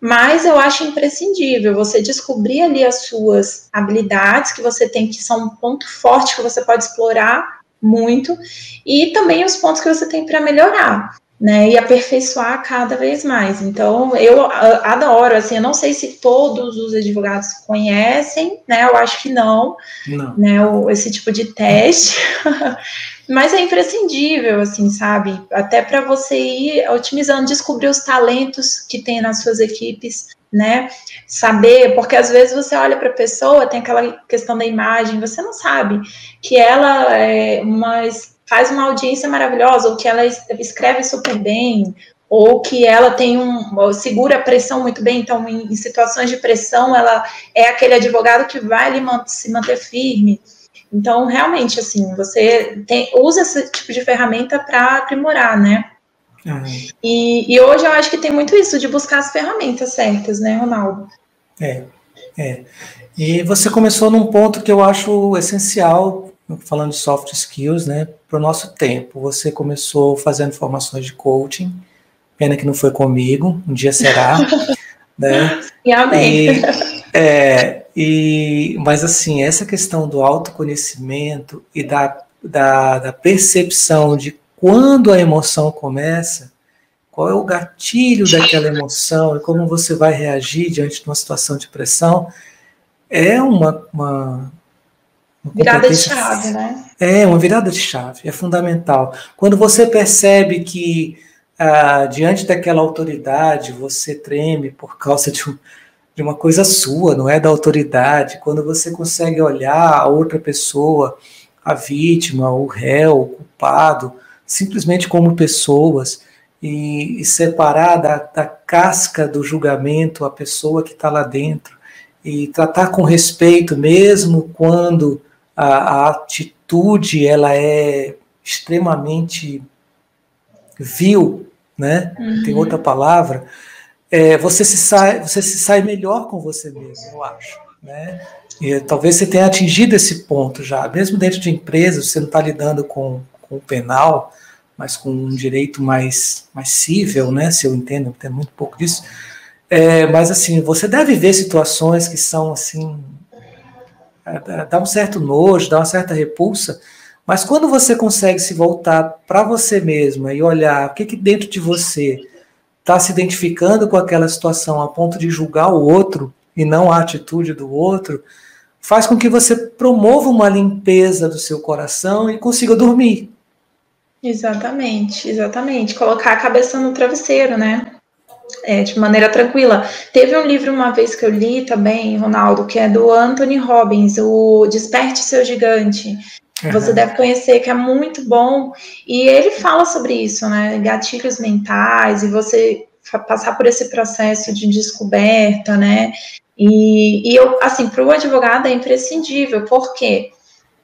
mas eu acho imprescindível você descobrir ali as suas habilidades que você tem, que são um ponto forte que você pode explorar muito, e também os pontos que você tem para melhorar né, e aperfeiçoar cada vez mais. Então, eu adoro, assim, eu não sei se todos os advogados conhecem, né, eu acho que não, não. né, o, esse tipo de teste, mas é imprescindível, assim, sabe, até para você ir otimizando, descobrir os talentos que tem nas suas equipes, né, saber, porque às vezes você olha para a pessoa, tem aquela questão da imagem, você não sabe que ela é uma faz uma audiência maravilhosa, ou que ela escreve super bem, ou que ela tem um segura a pressão muito bem, então em, em situações de pressão ela é aquele advogado que vai ali se manter firme. Então, realmente, assim, você tem, usa esse tipo de ferramenta para aprimorar, né? Uhum. E, e, hoje eu acho que tem muito isso de buscar as ferramentas certas, né, Ronaldo? É, é. E você começou num ponto que eu acho essencial falando de soft skills, né, para o nosso tempo. Você começou fazendo formações de coaching, pena que não foi comigo, um dia será, né? E amém. E, é, e, mas assim, essa questão do autoconhecimento e da, da, da percepção de quando a emoção começa, qual é o gatilho daquela emoção e como você vai reagir diante de uma situação de pressão, é uma, uma, Virada de chave, né? É, uma virada de chave, é fundamental. Quando você percebe que ah, diante daquela autoridade você treme por causa de, um, de uma coisa sua, não é da autoridade, quando você consegue olhar a outra pessoa, a vítima, o réu, o culpado, simplesmente como pessoas e, e separar da, da casca do julgamento a pessoa que está lá dentro e tratar com respeito, mesmo quando a, a atitude ela é extremamente vil, né? Uhum. Tem outra palavra. É, você se sai, você se sai melhor com você mesmo, eu acho, né? E talvez você tenha atingido esse ponto já, mesmo dentro de empresas, você não está lidando com, com o penal, mas com um direito mais, mais cível, né? Se eu entendo, entendo muito pouco disso. É, mas assim, você deve ver situações que são assim dá um certo nojo, dá uma certa repulsa, mas quando você consegue se voltar para você mesma e olhar o que, que dentro de você está se identificando com aquela situação a ponto de julgar o outro e não a atitude do outro, faz com que você promova uma limpeza do seu coração e consiga dormir. Exatamente, exatamente. Colocar a cabeça no travesseiro, né? É, de maneira tranquila. Teve um livro uma vez que eu li também, Ronaldo, que é do Anthony Robbins, o Desperte Seu Gigante. Você deve conhecer, que é muito bom. E ele fala sobre isso, né? Gatilhos mentais e você passar por esse processo de descoberta, né? E, e eu, assim, para o advogado é imprescindível, porque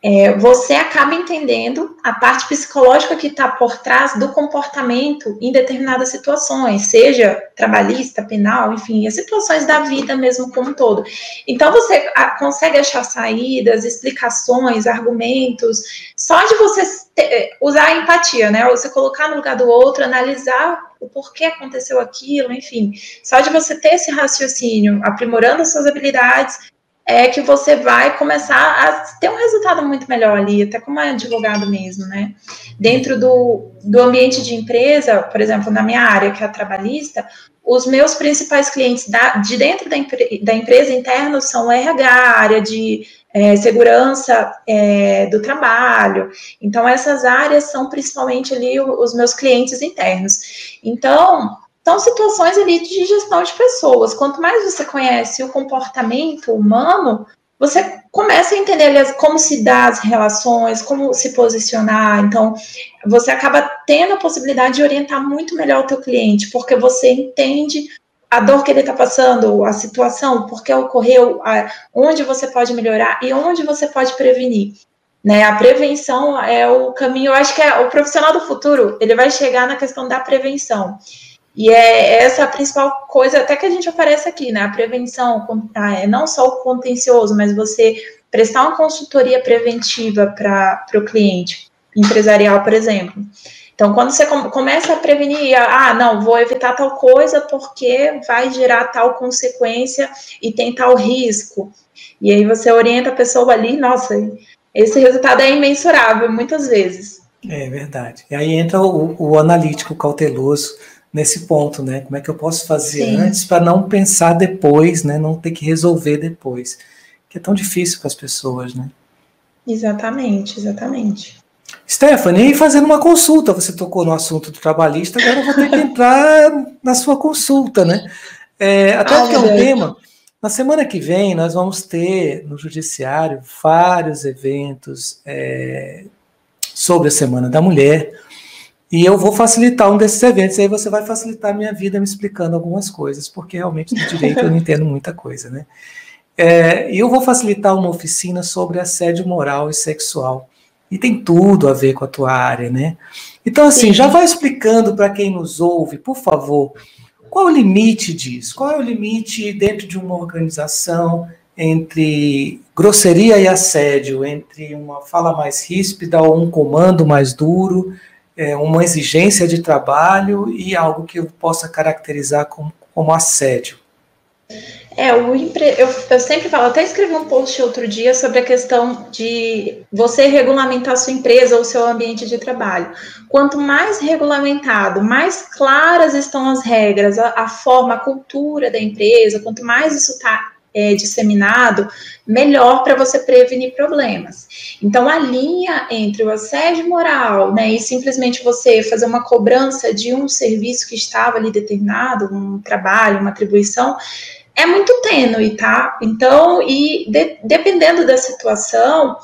é, você acaba entendendo a parte psicológica que está por trás do comportamento em determinadas situações, seja trabalhista, penal, enfim, as situações da vida mesmo como um todo. Então você consegue achar saídas, explicações, argumentos, só de você ter, usar a empatia, né? Você colocar no lugar do outro, analisar o porquê aconteceu aquilo, enfim, só de você ter esse raciocínio, aprimorando as suas habilidades, é que você vai começar a ter um resultado muito melhor ali, até como advogado mesmo, né? Dentro do, do ambiente de empresa, por exemplo, na minha área, que é a trabalhista, os meus principais clientes da, de dentro da, da empresa interna são RH, área de é, segurança é, do trabalho. Então, essas áreas são principalmente ali os meus clientes internos. Então, então, situações ali de gestão de pessoas. Quanto mais você conhece o comportamento humano, você começa a entender como se dá as relações, como se posicionar. Então, você acaba tendo a possibilidade de orientar muito melhor o teu cliente, porque você entende a dor que ele está passando, a situação, por que ocorreu, onde você pode melhorar e onde você pode prevenir. Né, a prevenção é o caminho, eu acho que é o profissional do futuro, ele vai chegar na questão da prevenção. E é essa a principal coisa, até que a gente oferece aqui, né? A prevenção, ah, é não só o contencioso, mas você prestar uma consultoria preventiva para o cliente, empresarial, por exemplo. Então, quando você começa a prevenir, ah, não, vou evitar tal coisa porque vai gerar tal consequência e tem tal risco. E aí você orienta a pessoa ali, nossa, esse resultado é imensurável muitas vezes. É verdade. E aí entra o, o analítico cauteloso nesse ponto, né? Como é que eu posso fazer Sim. antes para não pensar depois, né? Não ter que resolver depois, que é tão difícil para as pessoas, né? Exatamente, exatamente. Stephanie, fazendo uma consulta, você tocou no assunto do trabalhista, agora eu vou ter que entrar na sua consulta, né? É, até porque é um tema. Na semana que vem, nós vamos ter no Judiciário vários eventos é, sobre a Semana da Mulher. E eu vou facilitar um desses eventos, aí você vai facilitar a minha vida me explicando algumas coisas, porque realmente do direito eu não entendo muita coisa, né? É, e eu vou facilitar uma oficina sobre assédio moral e sexual. E tem tudo a ver com a tua área, né? Então, assim, Sim. já vai explicando para quem nos ouve, por favor, qual é o limite disso? Qual é o limite dentro de uma organização entre grosseria e assédio, entre uma fala mais ríspida ou um comando mais duro? É, uma exigência de trabalho e algo que eu possa caracterizar como, como assédio. É, o empre... eu, eu sempre falo, até escrevi um post outro dia sobre a questão de você regulamentar a sua empresa ou seu ambiente de trabalho. Quanto mais regulamentado, mais claras estão as regras, a, a forma, a cultura da empresa, quanto mais isso está é, disseminado, melhor para você prevenir problemas. Então, a linha entre o assédio moral né, e simplesmente você fazer uma cobrança de um serviço que estava ali determinado, um trabalho, uma atribuição, é muito tênue, tá? Então, e de, dependendo da situação,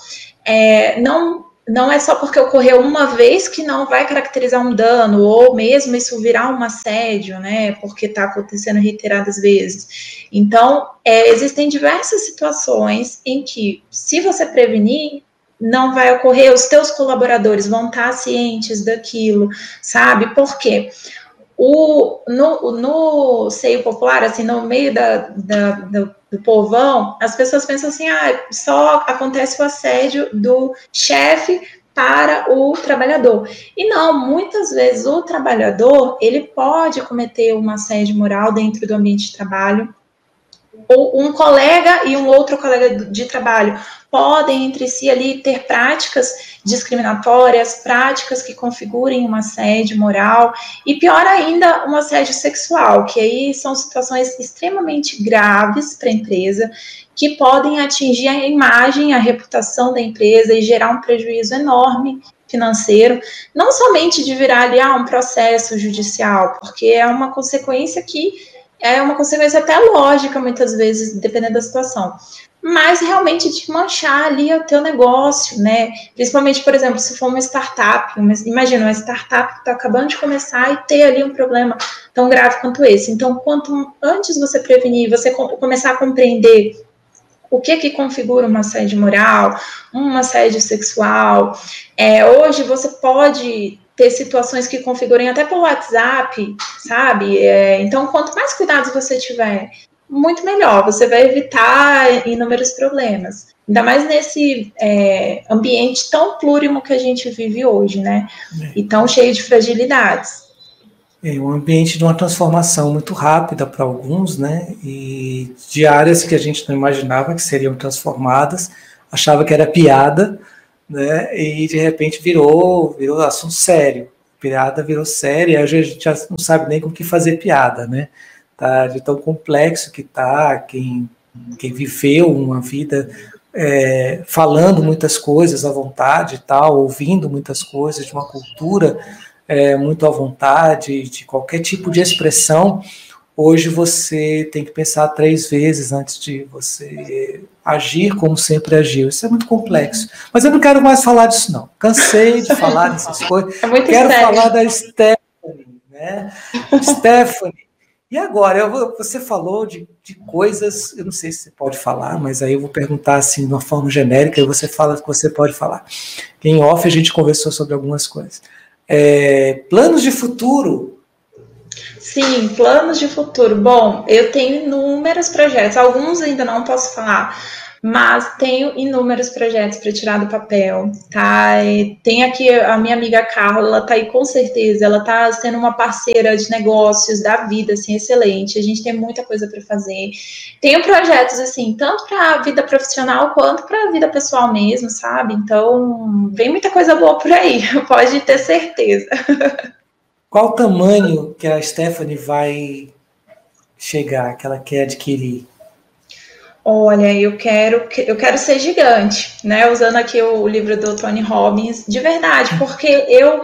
é, não não é só porque ocorreu uma vez que não vai caracterizar um dano, ou mesmo isso virar um assédio, né? Porque está acontecendo reiteradas vezes. Então, é, existem diversas situações em que, se você prevenir, não vai ocorrer, os teus colaboradores vão estar cientes daquilo, sabe? Por quê? O, no, no seio popular, assim, no meio da, da do, do povão, as pessoas pensam assim, ah, só acontece o assédio do chefe para o trabalhador. E não, muitas vezes o trabalhador, ele pode cometer um assédio moral dentro do ambiente de trabalho, ou um colega e um outro colega de trabalho podem entre si ali ter práticas discriminatórias, práticas que configurem um assédio moral e pior ainda, um assédio sexual, que aí são situações extremamente graves para a empresa que podem atingir a imagem, a reputação da empresa e gerar um prejuízo enorme financeiro, não somente de virar ali ah, um processo judicial, porque é uma consequência que é uma consequência até lógica, muitas vezes, dependendo da situação. Mas realmente de manchar ali o teu negócio, né? Principalmente, por exemplo, se for uma startup, imagina uma startup que está acabando de começar e ter ali um problema tão grave quanto esse. Então, quanto antes você prevenir, você começar a compreender o que que configura uma assédio moral, um assédio sexual. É, hoje você pode ter situações que configurem até por WhatsApp, sabe? É, então, quanto mais cuidados você tiver, muito melhor. Você vai evitar inúmeros problemas. Ainda mais nesse é, ambiente tão plurimo que a gente vive hoje, né? É. E tão cheio de fragilidades. É um ambiente de uma transformação muito rápida para alguns, né? E de áreas que a gente não imaginava que seriam transformadas, achava que era piada, né? E de repente virou, virou assunto sério. Piada virou séria, a gente já não sabe nem com que fazer piada, né? Tá de tão complexo que tá, quem, quem viveu uma vida é, falando muitas coisas à vontade e tal, ouvindo muitas coisas de uma cultura é, muito à vontade, de qualquer tipo de expressão, hoje você tem que pensar três vezes antes de você agir como sempre agiu. Isso é muito complexo. Mas eu não quero mais falar disso, não. Cansei de falar dessas coisas. É quero sério. falar da Stephanie, né? Stephanie. E agora, eu, você falou de, de coisas, eu não sei se você pode falar, mas aí eu vou perguntar assim, de uma forma genérica, e você fala que você pode falar. Em off a gente conversou sobre algumas coisas. É, planos de futuro. Sim, planos de futuro. Bom, eu tenho inúmeros projetos, alguns ainda não posso falar, mas tenho inúmeros projetos para tirar do papel, tá? E tem aqui a minha amiga Carla, ela tá aí com certeza, ela tá sendo uma parceira de negócios da vida, assim, excelente. A gente tem muita coisa para fazer. Tenho projetos assim, tanto para a vida profissional quanto para a vida pessoal mesmo, sabe? Então, vem muita coisa boa por aí, pode ter certeza. Qual o tamanho que a Stephanie vai chegar, que ela quer adquirir? Olha, eu quero, eu quero ser gigante, né? Usando aqui o, livro do Tony Robbins, de verdade, porque eu,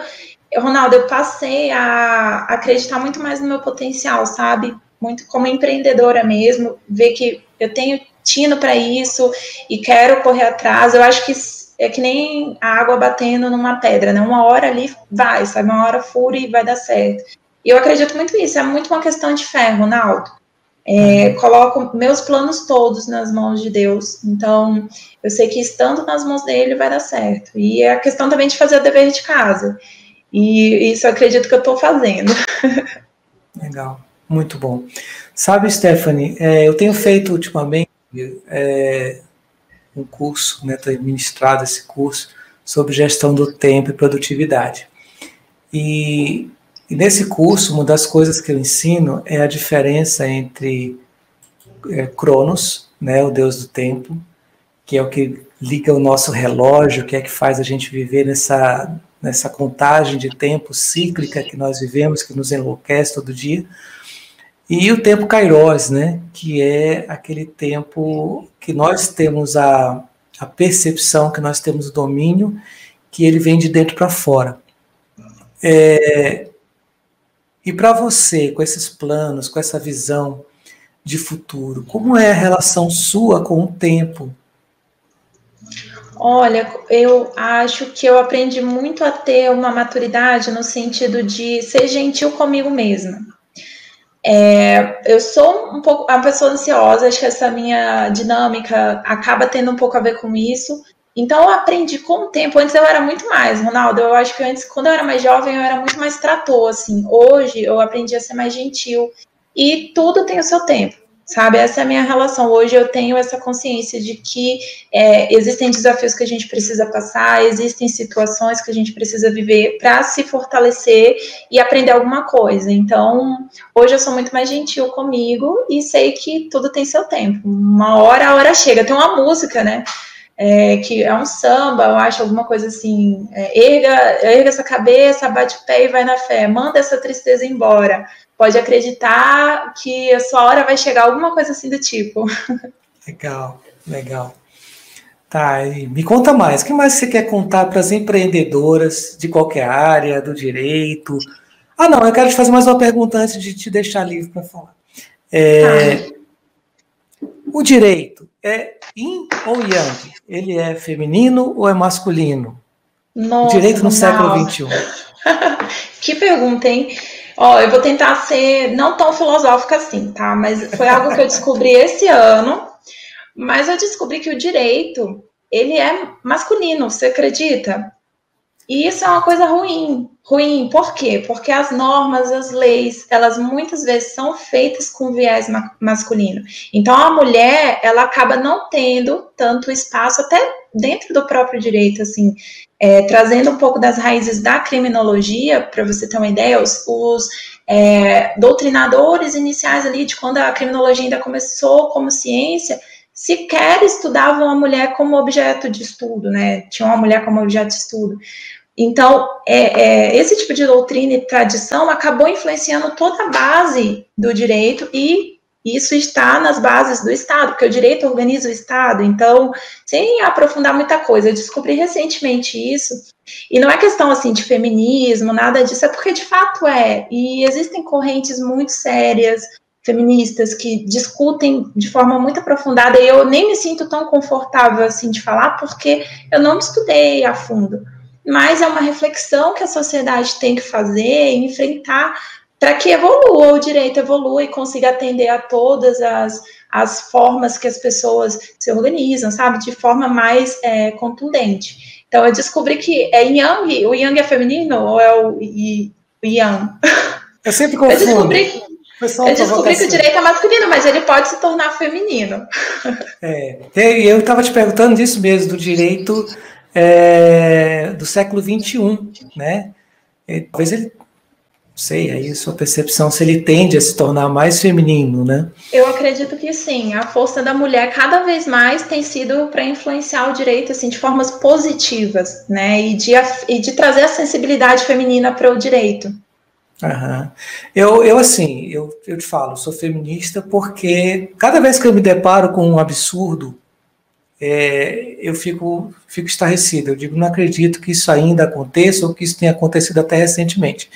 Ronaldo, eu passei a acreditar muito mais no meu potencial, sabe? Muito como empreendedora mesmo, ver que eu tenho tino para isso e quero correr atrás. Eu acho que é que nem a água batendo numa pedra, né? Uma hora ali vai, sabe? Uma hora fura e vai dar certo. E eu acredito muito nisso, é muito uma questão de fé, Ronaldo. É, coloco meus planos todos nas mãos de Deus. Então, eu sei que estando nas mãos dele vai dar certo. E é a questão também de fazer o dever de casa. E isso eu acredito que eu estou fazendo. Legal, muito bom. Sabe, Stephanie, é, eu tenho feito ultimamente é, um curso, né, ministrado esse curso sobre gestão do tempo e produtividade. E e nesse curso, uma das coisas que eu ensino é a diferença entre é, Cronos, né, o deus do tempo, que é o que liga o nosso relógio, que é que faz a gente viver nessa, nessa contagem de tempo cíclica que nós vivemos, que nos enlouquece todo dia, e o tempo Kairos, né, que é aquele tempo que nós temos a, a percepção, que nós temos o domínio, que ele vem de dentro para fora. É, e para você, com esses planos, com essa visão de futuro, como é a relação sua com o tempo? Olha, eu acho que eu aprendi muito a ter uma maturidade no sentido de ser gentil comigo mesma. É, eu sou um pouco uma pessoa ansiosa, acho que essa minha dinâmica acaba tendo um pouco a ver com isso, então eu aprendi com o tempo. Antes eu era muito mais, Ronaldo. Eu acho que antes, quando eu era mais jovem, eu era muito mais trator, assim. Hoje eu aprendi a ser mais gentil. E tudo tem o seu tempo, sabe? Essa é a minha relação. Hoje eu tenho essa consciência de que é, existem desafios que a gente precisa passar, existem situações que a gente precisa viver para se fortalecer e aprender alguma coisa. Então, hoje eu sou muito mais gentil comigo e sei que tudo tem seu tempo. Uma hora a hora chega. Tem uma música, né? É, que é um samba, eu acho alguma coisa assim, é, erga, erga essa cabeça, bate o pé e vai na fé, manda essa tristeza embora. Pode acreditar que a sua hora vai chegar, alguma coisa assim do tipo. Legal, legal. Tá, e me conta mais. O que mais você quer contar para as empreendedoras de qualquer área, do direito? Ah, não, eu quero te fazer mais uma pergunta antes de te deixar livre para falar. É, tá. O direito é yin ou yang? Ele é feminino ou é masculino? Nossa, o direito no século XXI. que pergunta, hein? Ó, eu vou tentar ser não tão filosófica assim, tá? Mas foi algo que eu descobri esse ano, Mas eu descobri que o direito, ele é masculino, você acredita? E isso é uma coisa ruim. Ruim, por quê? Porque as normas, as leis, elas muitas vezes são feitas com viés ma masculino. Então a mulher, ela acaba não tendo tanto espaço até dentro do próprio direito, assim, é, trazendo um pouco das raízes da criminologia, para você ter uma ideia, os, os é, doutrinadores iniciais ali de quando a criminologia ainda começou como ciência, sequer estudavam a mulher como objeto de estudo, né? Tinham a mulher como objeto de estudo. Então, é, é, esse tipo de doutrina e tradição acabou influenciando toda a base do direito e isso está nas bases do Estado, porque o direito organiza o Estado. Então, sem aprofundar muita coisa, eu descobri recentemente isso. E não é questão assim de feminismo, nada disso, é porque de fato é. E existem correntes muito sérias, feministas, que discutem de forma muito aprofundada, e eu nem me sinto tão confortável assim de falar, porque eu não estudei a fundo mas é uma reflexão que a sociedade tem que fazer, enfrentar, para que evolua, o direito evolua e consiga atender a todas as, as formas que as pessoas se organizam, sabe, de forma mais é, contundente. Então, eu descobri que é Yang, o Yang é feminino ou é o, o Yang? Eu sempre confundo. Eu descobri, eu descobri que o direito é masculino, mas ele pode se tornar feminino. É, eu estava te perguntando disso mesmo, do direito é, do século XXI, né? E, talvez ele, não sei, aí sua percepção se ele tende a se tornar mais feminino, né? Eu acredito que sim. A força da mulher cada vez mais tem sido para influenciar o direito assim de formas positivas, né? E de, e de trazer a sensibilidade feminina para o direito. Uhum. Eu, eu, assim, eu, eu te falo, sou feminista porque cada vez que eu me deparo com um absurdo é, eu fico, fico estarrecido. Eu digo, não acredito que isso ainda aconteça ou que isso tenha acontecido até recentemente.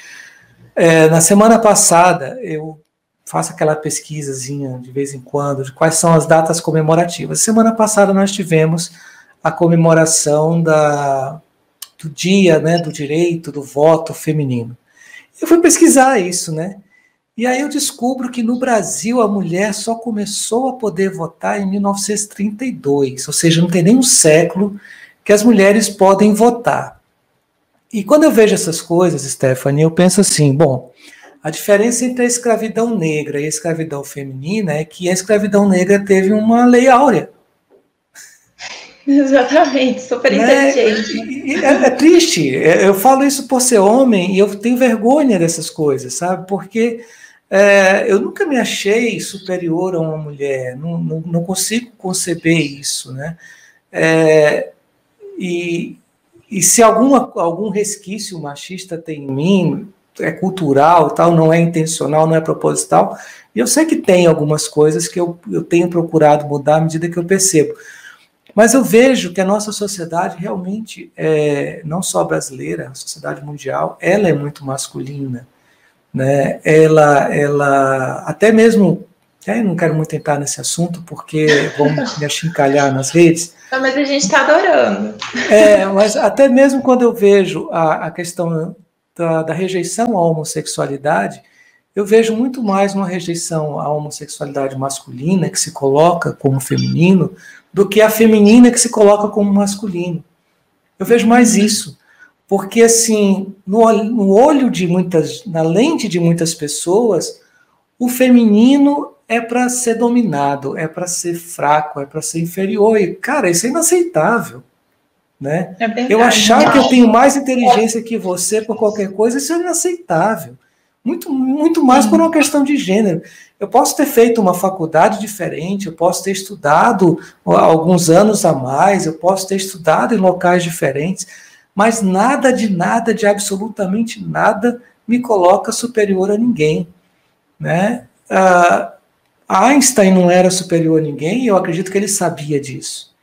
É, na semana passada, eu faço aquela pesquisazinha de vez em quando de quais são as datas comemorativas. Semana passada nós tivemos a comemoração da, do dia né, do direito do voto feminino. Eu fui pesquisar isso, né? E aí eu descubro que no Brasil a mulher só começou a poder votar em 1932, ou seja, não tem nem um século que as mulheres podem votar. E quando eu vejo essas coisas, Stephanie, eu penso assim: bom, a diferença entre a escravidão negra e a escravidão feminina é que a escravidão negra teve uma lei áurea. Exatamente, super né? inteligente. É, é, triste, eu falo isso por ser homem e eu tenho vergonha dessas coisas, sabe? Porque é, eu nunca me achei superior a uma mulher, não, não, não consigo conceber isso, né? É, e, e se alguma, algum resquício machista tem em mim, é cultural, tal, não é intencional, não é proposital, e eu sei que tem algumas coisas que eu, eu tenho procurado mudar à medida que eu percebo. Mas eu vejo que a nossa sociedade realmente, é, não só brasileira, a sociedade mundial, ela é muito masculina né? Ela, ela até mesmo, é, não quero muito entrar nesse assunto porque vamos me achincalhar nas redes. Não, mas a gente está adorando. É, mas até mesmo quando eu vejo a, a questão da, da rejeição à homossexualidade, eu vejo muito mais uma rejeição à homossexualidade masculina, que se coloca como feminino, do que a feminina que se coloca como masculino. Eu vejo mais isso porque assim, no, no olho de muitas, na lente de muitas pessoas, o feminino é para ser dominado, é para ser fraco, é para ser inferior. E, cara, isso é inaceitável. Né? É eu achar que eu tenho mais inteligência que você por qualquer coisa, isso é inaceitável. Muito, muito mais por uma questão de gênero. Eu posso ter feito uma faculdade diferente, eu posso ter estudado alguns anos a mais, eu posso ter estudado em locais diferentes, mas nada de nada, de absolutamente nada, me coloca superior a ninguém. Né? Uh, Einstein não era superior a ninguém, e eu acredito que ele sabia disso.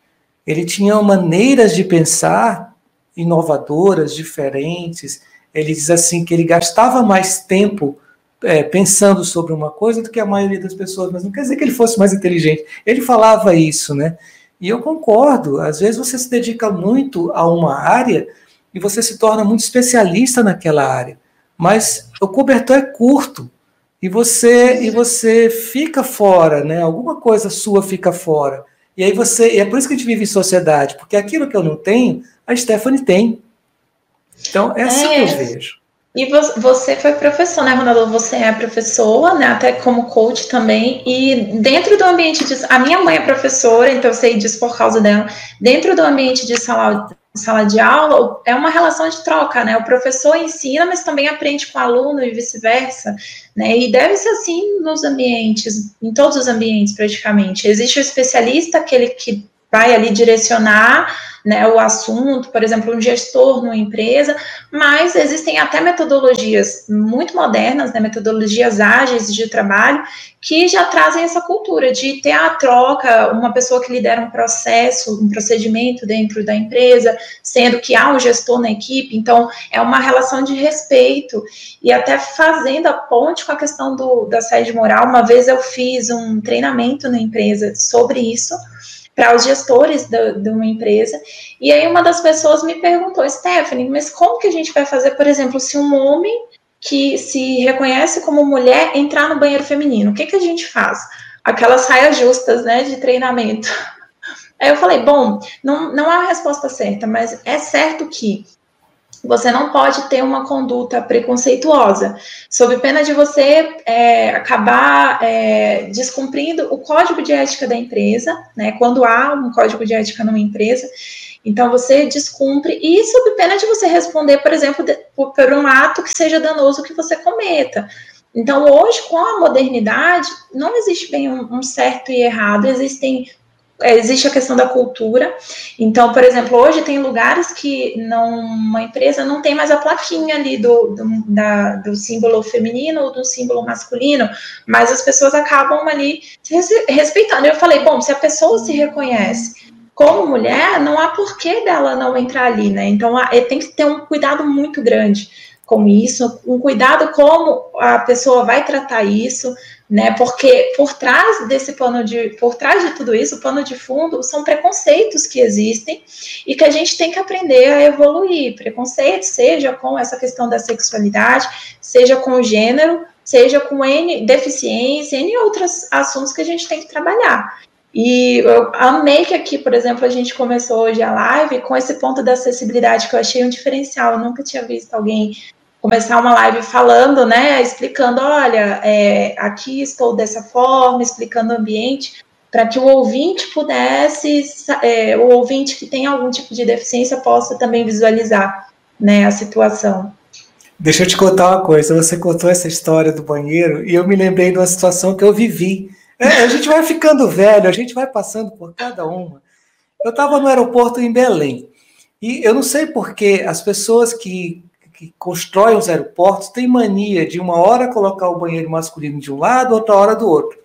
Ele tinha maneiras de pensar inovadoras, diferentes. Ele diz assim que ele gastava mais tempo é, pensando sobre uma coisa do que a maioria das pessoas, mas não quer dizer que ele fosse mais inteligente. Ele falava isso, né? E eu concordo. Às vezes você se dedica muito a uma área e você se torna muito especialista naquela área. Mas o cobertor é curto e você e você fica fora, né? Alguma coisa sua fica fora. E aí você, e é por isso que a gente vive em sociedade, porque aquilo que eu não tenho, a Stephanie tem. Então, é assim é. que eu vejo. E você foi professor, né, Ronaldo? Você é professora, né? Até como coach também. E dentro do ambiente de. A minha mãe é professora, então eu sei disso por causa dela. Dentro do ambiente de sala, sala de aula, é uma relação de troca, né? O professor ensina, mas também aprende com o aluno e vice-versa, né? E deve ser assim nos ambientes, em todos os ambientes praticamente. Existe o especialista, aquele que vai ali direcionar né, o assunto, por exemplo, um gestor numa empresa, mas existem até metodologias muito modernas, né, metodologias ágeis de trabalho, que já trazem essa cultura de ter a troca, uma pessoa que lidera um processo, um procedimento dentro da empresa, sendo que há um gestor na equipe, então é uma relação de respeito e até fazendo a ponte com a questão do, da saúde moral. Uma vez eu fiz um treinamento na empresa sobre isso, para os gestores de uma empresa. E aí uma das pessoas me perguntou, Stephanie, mas como que a gente vai fazer, por exemplo, se um homem que se reconhece como mulher entrar no banheiro feminino, o que, que a gente faz? Aquelas saias justas, né, de treinamento. Aí eu falei, bom, não, não há resposta certa, mas é certo que você não pode ter uma conduta preconceituosa, sob pena de você é, acabar é, descumprindo o código de ética da empresa, né? Quando há um código de ética numa empresa, então você descumpre, e sob pena de você responder, por exemplo, de, por, por um ato que seja danoso que você cometa. Então, hoje, com a modernidade, não existe bem um, um certo e errado, existem existe a questão da cultura. Então, por exemplo, hoje tem lugares que não, uma empresa não tem mais a plaquinha ali do, do, da, do símbolo feminino ou do símbolo masculino, mas as pessoas acabam ali respeitando. Eu falei, bom, se a pessoa se reconhece como mulher, não há porquê dela não entrar ali, né? Então, tem que ter um cuidado muito grande com isso, um cuidado como a pessoa vai tratar isso, né? Porque por trás desse pano de, por trás de tudo isso, o pano de fundo são preconceitos que existem e que a gente tem que aprender a evoluir. Preconceitos, seja com essa questão da sexualidade, seja com o gênero, seja com N deficiência, N outros assuntos que a gente tem que trabalhar. E eu amei que aqui, por exemplo, a gente começou hoje a live com esse ponto da acessibilidade que eu achei um diferencial. Eu nunca tinha visto alguém começar uma live falando, né, explicando, olha, é, aqui estou dessa forma, explicando o ambiente, para que o ouvinte pudesse, é, o ouvinte que tem algum tipo de deficiência possa também visualizar, né, a situação. Deixa eu te contar uma coisa, você contou essa história do banheiro e eu me lembrei de uma situação que eu vivi. É, a gente vai ficando velho, a gente vai passando por cada uma. Eu estava no aeroporto em Belém e eu não sei porque as pessoas que que constrói os aeroportos tem mania de uma hora colocar o banheiro masculino de um lado, outra hora do outro.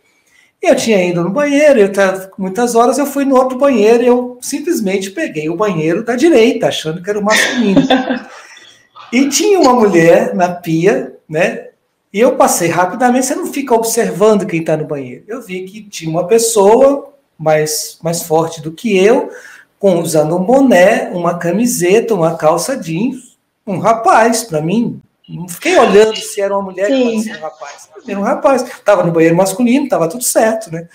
Eu tinha ido no banheiro, eu muitas horas eu fui no outro banheiro e eu simplesmente peguei o banheiro da direita, achando que era o masculino. e tinha uma mulher na pia, né? E eu passei rapidamente, você não fica observando quem está no banheiro. Eu vi que tinha uma pessoa mais, mais forte do que eu, com usando um boné, uma camiseta, uma calça jeans, um rapaz, para mim. Não fiquei olhando se era uma mulher Sim. que pode ser um rapaz. Era um rapaz. Estava no banheiro masculino, estava tudo certo, né?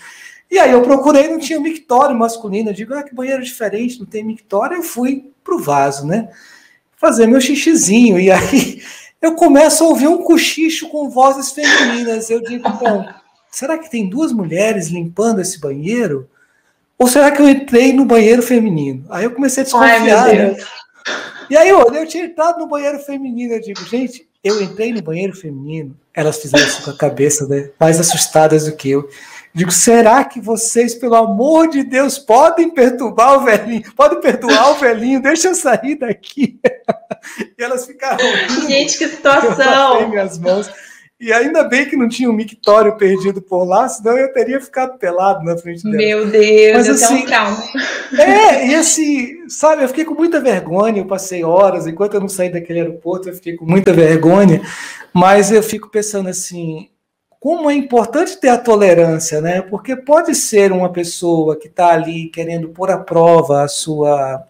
E aí eu procurei, não tinha mictório masculino. Eu digo, ah, que banheiro diferente, não tem mictório. Eu fui pro vaso, né? Fazer meu xixizinho. E aí eu começo a ouvir um cochicho com vozes femininas. Eu digo, então, será que tem duas mulheres limpando esse banheiro? Ou será que eu entrei no banheiro feminino? Aí eu comecei a desconfiar. Ai, né? E aí, eu, eu tinha entrado no banheiro feminino, eu digo, gente, eu entrei no banheiro feminino, elas fizeram isso com a cabeça, né? Mais assustadas do que eu. Digo, será que vocês, pelo amor de Deus, podem perturbar o velhinho? Podem perdoar o velhinho? Deixa eu sair daqui. e elas ficaram. Gente, que situação! Eu minhas mãos. E ainda bem que não tinha um mictório perdido por lá, senão eu teria ficado pelado na frente dela. Meu Deus, Mas, assim, um trauma. É, e assim, sabe, eu fiquei com muita vergonha, eu passei horas, enquanto eu não saí daquele aeroporto, eu fiquei com muita vergonha, mas eu fico pensando assim, como é importante ter a tolerância, né? Porque pode ser uma pessoa que está ali querendo pôr à prova a sua,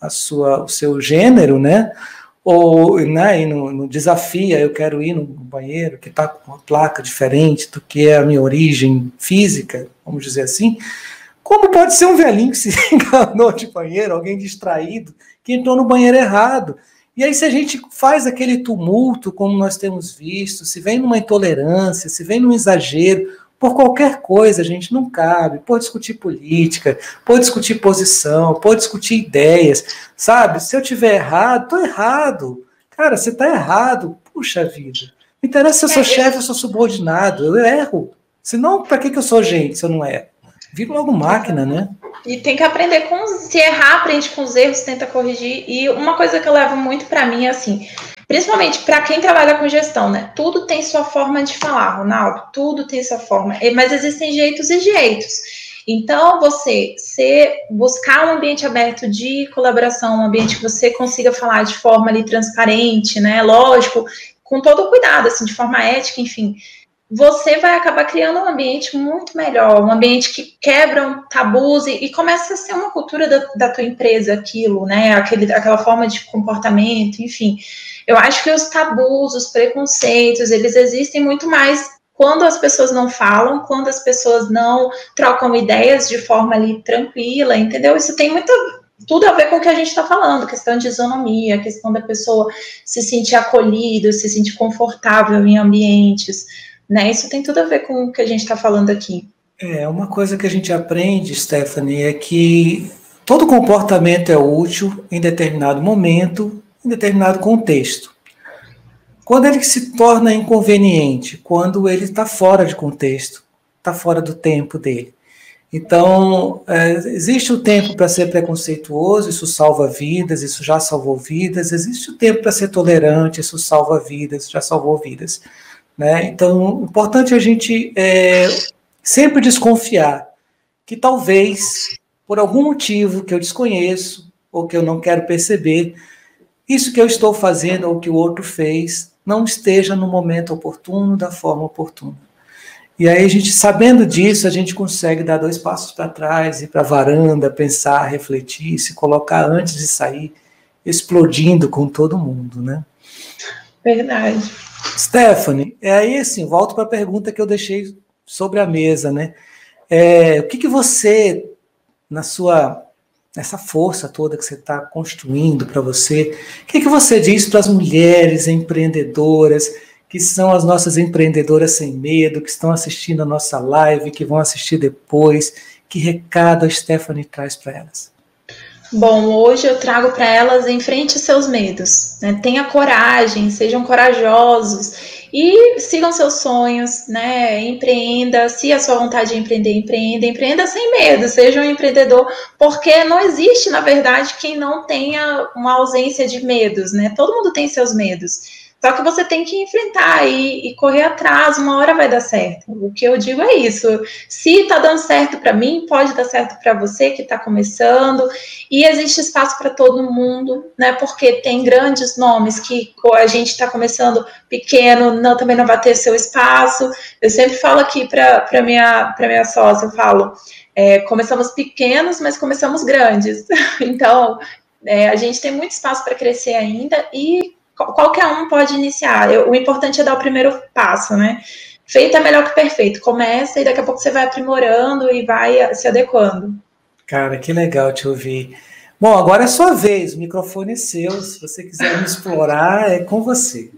a sua, o seu gênero, né? Ou né, no, no desafia, eu quero ir no banheiro que está com uma placa diferente do que é a minha origem física, vamos dizer assim, Como pode ser um velhinho que se enganou de banheiro, alguém distraído, que entrou no banheiro errado? E aí, se a gente faz aquele tumulto, como nós temos visto, se vem numa intolerância, se vem num exagero, por qualquer coisa, a gente não cabe, por discutir política, por discutir posição, por discutir ideias, sabe? Se eu tiver errado, tô errado. Cara, você tá errado. Puxa vida. Não interessa se eu sou é, chefe ou sou subordinado, eu erro. Senão, para que, que eu sou gente se eu não erro? Vira logo máquina, né? E tem que aprender com se errar, aprende com os erros, tenta corrigir. E uma coisa que eu levo muito para mim é assim, principalmente para quem trabalha com gestão, né? Tudo tem sua forma de falar, Ronaldo, tudo tem sua forma, mas existem jeitos e jeitos. Então, você ser, buscar um ambiente aberto de colaboração, um ambiente que você consiga falar de forma ali transparente, né? Lógico, com todo cuidado, assim, de forma ética, enfim você vai acabar criando um ambiente muito melhor, um ambiente que quebra tabus e, e começa a ser uma cultura da, da tua empresa, aquilo, né? Aquele, aquela forma de comportamento, enfim. Eu acho que os tabus, os preconceitos, eles existem muito mais quando as pessoas não falam, quando as pessoas não trocam ideias de forma ali tranquila, entendeu? Isso tem muito tudo a ver com o que a gente está falando, questão de isonomia, questão da pessoa se sentir acolhido, se sentir confortável em ambientes né? Isso tem tudo a ver com o que a gente está falando aqui. É, uma coisa que a gente aprende, Stephanie, é que todo comportamento é útil em determinado momento, em determinado contexto. Quando ele se torna inconveniente, quando ele está fora de contexto, está fora do tempo dele. Então, é, existe o tempo para ser preconceituoso, isso salva vidas, isso já salvou vidas. Existe o tempo para ser tolerante, isso salva vidas, já salvou vidas. Né? Então, importante a gente é, sempre desconfiar que talvez, por algum motivo que eu desconheço ou que eu não quero perceber, isso que eu estou fazendo ou que o outro fez não esteja no momento oportuno, da forma oportuna. E aí a gente, sabendo disso, a gente consegue dar dois passos para trás, ir para a varanda, pensar, refletir, se colocar antes de sair, explodindo com todo mundo, né? Verdade. Stephanie, é aí assim, volto para a pergunta que eu deixei sobre a mesa, né? É, o que, que você, na sua, nessa força toda que você está construindo para você, o que, que você diz para as mulheres empreendedoras, que são as nossas empreendedoras sem medo, que estão assistindo a nossa live, que vão assistir depois? Que recado a Stephanie traz para elas? Bom, hoje eu trago para elas enfrente os seus medos, né? Tenha coragem, sejam corajosos e sigam seus sonhos, né? Empreenda, se a sua vontade de empreender, empreenda, empreenda sem medo, seja um empreendedor, porque não existe, na verdade, quem não tenha uma ausência de medos, né? Todo mundo tem seus medos. Só que você tem que enfrentar e, e, correr atrás, uma hora vai dar certo. O que eu digo é isso. Se tá dando certo para mim, pode dar certo para você que está começando. E existe espaço para todo mundo, né? Porque tem grandes nomes que a gente está começando pequeno, não, também não vai ter seu espaço. Eu sempre falo aqui para minha para minha sócia, eu falo, é, começamos pequenos, mas começamos grandes. Então, é, a gente tem muito espaço para crescer ainda e qualquer um pode iniciar. Eu, o importante é dar o primeiro passo, né? Feito é melhor que perfeito. Começa e daqui a pouco você vai aprimorando e vai se adequando. Cara, que legal te ouvir. Bom, agora é sua vez, o microfone é seu. Se você quiser me explorar, é com você.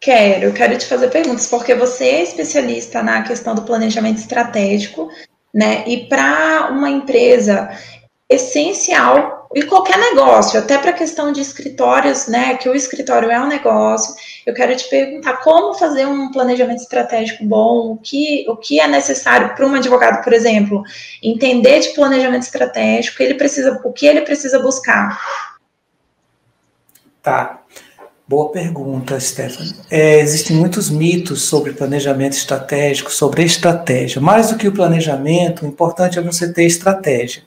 Quero, quero te fazer perguntas, porque você é especialista na questão do planejamento estratégico, né? E para uma empresa essencial e qualquer negócio, até para a questão de escritórios, né, que o escritório é um negócio. Eu quero te perguntar como fazer um planejamento estratégico bom, o que, o que é necessário para um advogado, por exemplo, entender de planejamento estratégico, ele precisa, o que ele precisa buscar. Tá. Boa pergunta, Stephanie. É, existem muitos mitos sobre planejamento estratégico, sobre estratégia. Mais do que o planejamento, o importante é você ter estratégia.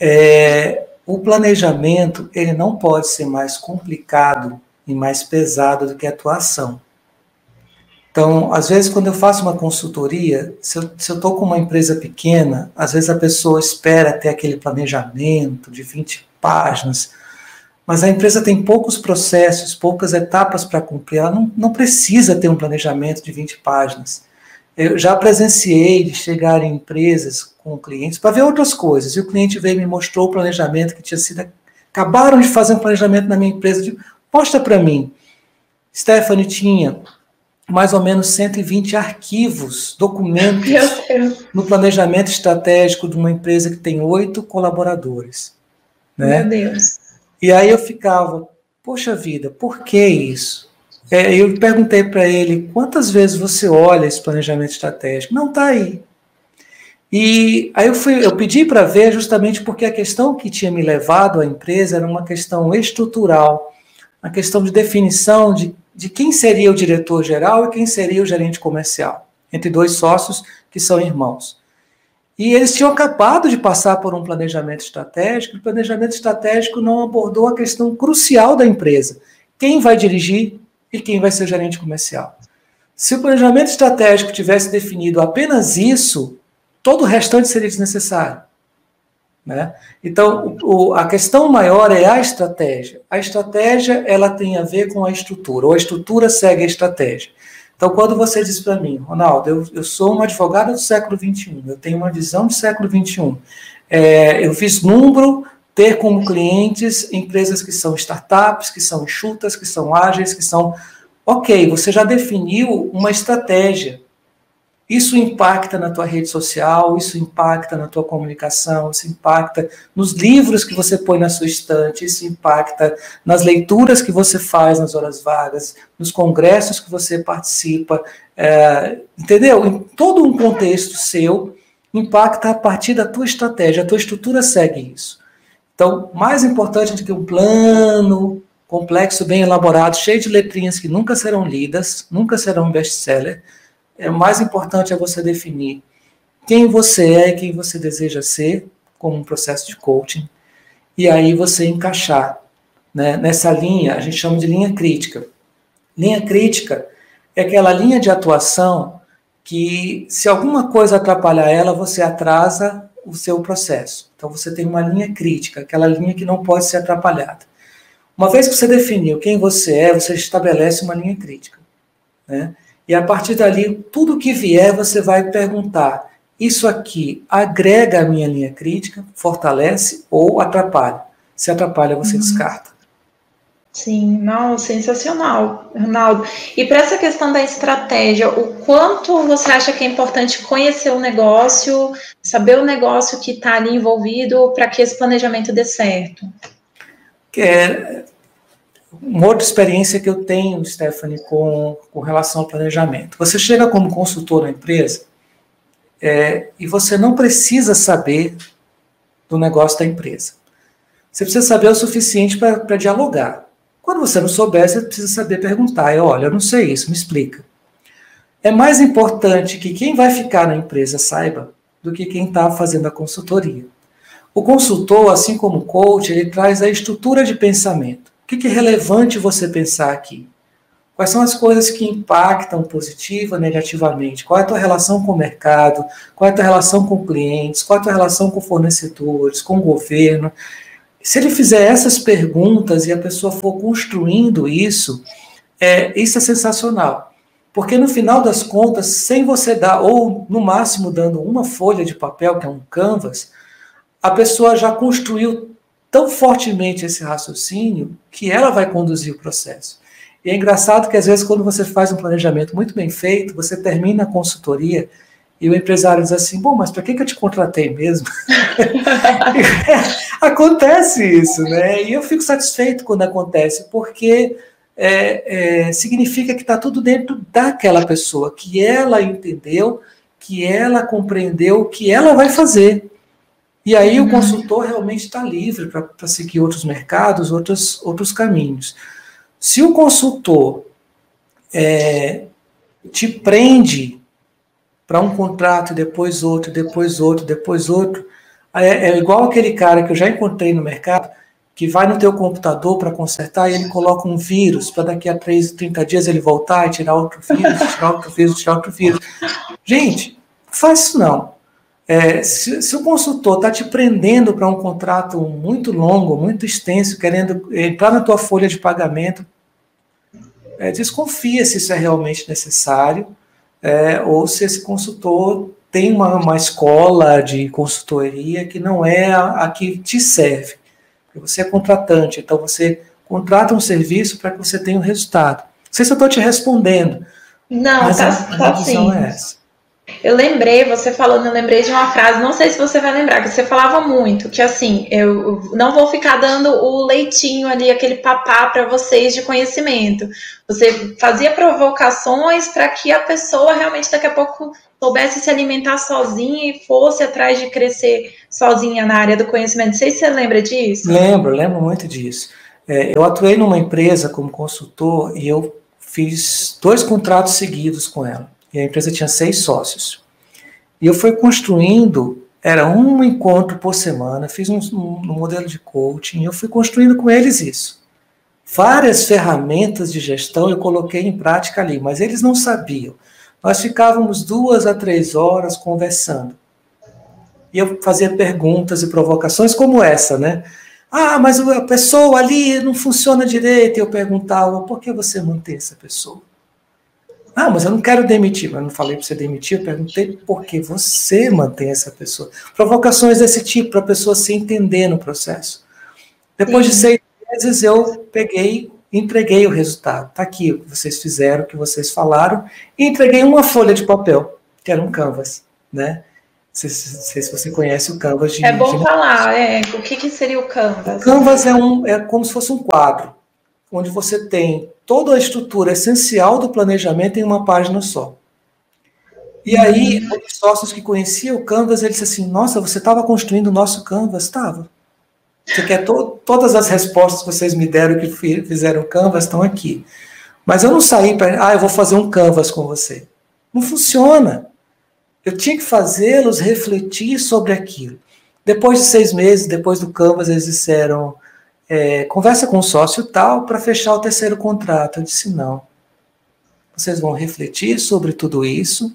É, o planejamento ele não pode ser mais complicado e mais pesado do que a atuação. Então, às vezes, quando eu faço uma consultoria, se eu estou com uma empresa pequena, às vezes a pessoa espera ter aquele planejamento de 20 páginas, mas a empresa tem poucos processos, poucas etapas para cumprir, ela não, não precisa ter um planejamento de 20 páginas. Eu já presenciei de chegar em empresas com clientes para ver outras coisas. E o cliente veio e me mostrou o planejamento que tinha sido. Acabaram de fazer um planejamento na minha empresa. De, Mostra para mim. Stephanie tinha mais ou menos 120 arquivos, documentos no planejamento estratégico de uma empresa que tem oito colaboradores. Né? Meu Deus. E aí eu ficava, poxa vida, por que isso? É, eu perguntei para ele quantas vezes você olha esse planejamento estratégico. Não está aí. E aí eu, fui, eu pedi para ver justamente porque a questão que tinha me levado à empresa era uma questão estrutural, uma questão de definição de, de quem seria o diretor-geral e quem seria o gerente comercial, entre dois sócios que são irmãos. E eles tinham acabado de passar por um planejamento estratégico, e o planejamento estratégico não abordou a questão crucial da empresa. Quem vai dirigir e quem vai ser gerente comercial. Se o planejamento estratégico tivesse definido apenas isso, todo o restante seria desnecessário. Né? Então, o, a questão maior é a estratégia. A estratégia ela tem a ver com a estrutura, ou a estrutura segue a estratégia. Então, quando você diz para mim, Ronaldo, eu, eu, sou um advogado do século XXI, eu tenho uma visão do século XXI, é, eu fiz número ter como clientes empresas que são startups, que são enxutas, que são ágeis, que são. Ok, você já definiu uma estratégia. Isso impacta na tua rede social, isso impacta na tua comunicação, isso impacta nos livros que você põe na sua estante, isso impacta nas leituras que você faz nas horas vagas, nos congressos que você participa, é, entendeu? Em todo um contexto seu, impacta a partir da tua estratégia, a tua estrutura segue isso. Então, mais importante do que um plano complexo, bem elaborado, cheio de letrinhas que nunca serão lidas, nunca serão best-seller, é, mais importante é você definir quem você é e quem você deseja ser, como um processo de coaching, e aí você encaixar né, nessa linha, a gente chama de linha crítica. Linha crítica é aquela linha de atuação que, se alguma coisa atrapalhar ela, você atrasa o seu processo. Então você tem uma linha crítica, aquela linha que não pode ser atrapalhada. Uma vez que você definiu quem você é, você estabelece uma linha crítica. Né? E a partir dali, tudo que vier, você vai perguntar: isso aqui agrega a minha linha crítica, fortalece ou atrapalha? Se atrapalha, você uhum. descarta. Sim, não, sensacional, Ronaldo. E para essa questão da estratégia, o quanto você acha que é importante conhecer o negócio, saber o negócio que está ali envolvido para que esse planejamento dê certo? É, uma outra experiência que eu tenho, Stephanie, com, com relação ao planejamento. Você chega como consultor na empresa é, e você não precisa saber do negócio da empresa. Você precisa saber o suficiente para dialogar. Quando você não souber, você precisa saber perguntar. E, olha, eu não sei isso, me explica. É mais importante que quem vai ficar na empresa saiba do que quem está fazendo a consultoria. O consultor, assim como o coach, ele traz a estrutura de pensamento. O que é relevante você pensar aqui? Quais são as coisas que impactam positiva ou negativamente? Qual é a tua relação com o mercado? Qual é a tua relação com clientes? Qual é a tua relação com fornecedores, com o governo? Se ele fizer essas perguntas e a pessoa for construindo isso, é, isso é sensacional. Porque no final das contas, sem você dar, ou no máximo dando uma folha de papel, que é um canvas, a pessoa já construiu tão fortemente esse raciocínio que ela vai conduzir o processo. E é engraçado que às vezes quando você faz um planejamento muito bem feito, você termina a consultoria e o empresário diz assim: bom, mas para que, que eu te contratei mesmo? acontece isso, né? E eu fico satisfeito quando acontece, porque é, é, significa que está tudo dentro daquela pessoa, que ela entendeu, que ela compreendeu, que ela vai fazer. E aí uhum. o consultor realmente está livre para seguir outros mercados, outros, outros caminhos. Se o consultor é, te prende para um contrato, depois outro, depois outro, depois outro. É, é, igual aquele cara que eu já encontrei no mercado, que vai no teu computador para consertar e ele coloca um vírus para daqui a 3, 30 dias ele voltar e tirar outro vírus, tirar outro vírus, tirar outro vírus. Gente, faz isso não. É, se, se, o consultor está te prendendo para um contrato muito longo, muito extenso, querendo entrar na tua folha de pagamento, é, desconfia se isso é realmente necessário é, ou se esse consultor tem uma, uma escola de consultoria que não é a, a que te serve. Você é contratante, então você contrata um serviço para que você tenha um resultado. Não sei se eu estou te respondendo. Não, mas tá, a, a tá sim. É essa. Eu lembrei, você falando, eu lembrei de uma frase, não sei se você vai lembrar, que você falava muito, que assim, eu não vou ficar dando o leitinho ali, aquele papá para vocês de conhecimento. Você fazia provocações para que a pessoa realmente daqui a pouco soubesse se alimentar sozinha e fosse atrás de crescer sozinha na área do conhecimento. Não sei se você lembra disso. Lembro, lembro muito disso. É, eu atuei numa empresa como consultor e eu fiz dois contratos seguidos com ela. E a empresa tinha seis sócios. E eu fui construindo, era um encontro por semana, fiz um, um, modelo de coaching, eu fui construindo com eles isso. Várias ferramentas de gestão eu coloquei em prática ali, mas eles não sabiam. Nós ficávamos duas a três horas conversando. E eu fazia perguntas e provocações como essa, né? Ah, mas a pessoa ali não funciona direito. E eu perguntava, por que você mantém essa pessoa? Ah, mas eu não quero demitir. Mas eu não falei para você demitir, eu perguntei por que você mantém essa pessoa. Provocações desse tipo, para a pessoa se entender no processo. Depois Sim. de seis meses, eu peguei entreguei o resultado. Está aqui o que vocês fizeram, o que vocês falaram, e entreguei uma folha de papel, que era um canvas, né? Não sei, sei se você conhece o Canvas de. É bom de... falar, é, o que, que seria o Canvas? O Canvas é, um, é como se fosse um quadro, onde você tem toda a estrutura essencial do planejamento em uma página só. E aí, os sócios que conheciam o Canvas, eles disseram assim: Nossa, você estava construindo o nosso Canvas? Estava. Você quer to todas as respostas que vocês me deram que fizeram Canvas estão aqui. Mas eu não saí para, ah, eu vou fazer um Canvas com você. Não funciona. Eu tinha que fazê-los refletir sobre aquilo. Depois de seis meses, depois do Canvas, eles disseram: é, conversa com o sócio tal para fechar o terceiro contrato. Eu disse: não. Vocês vão refletir sobre tudo isso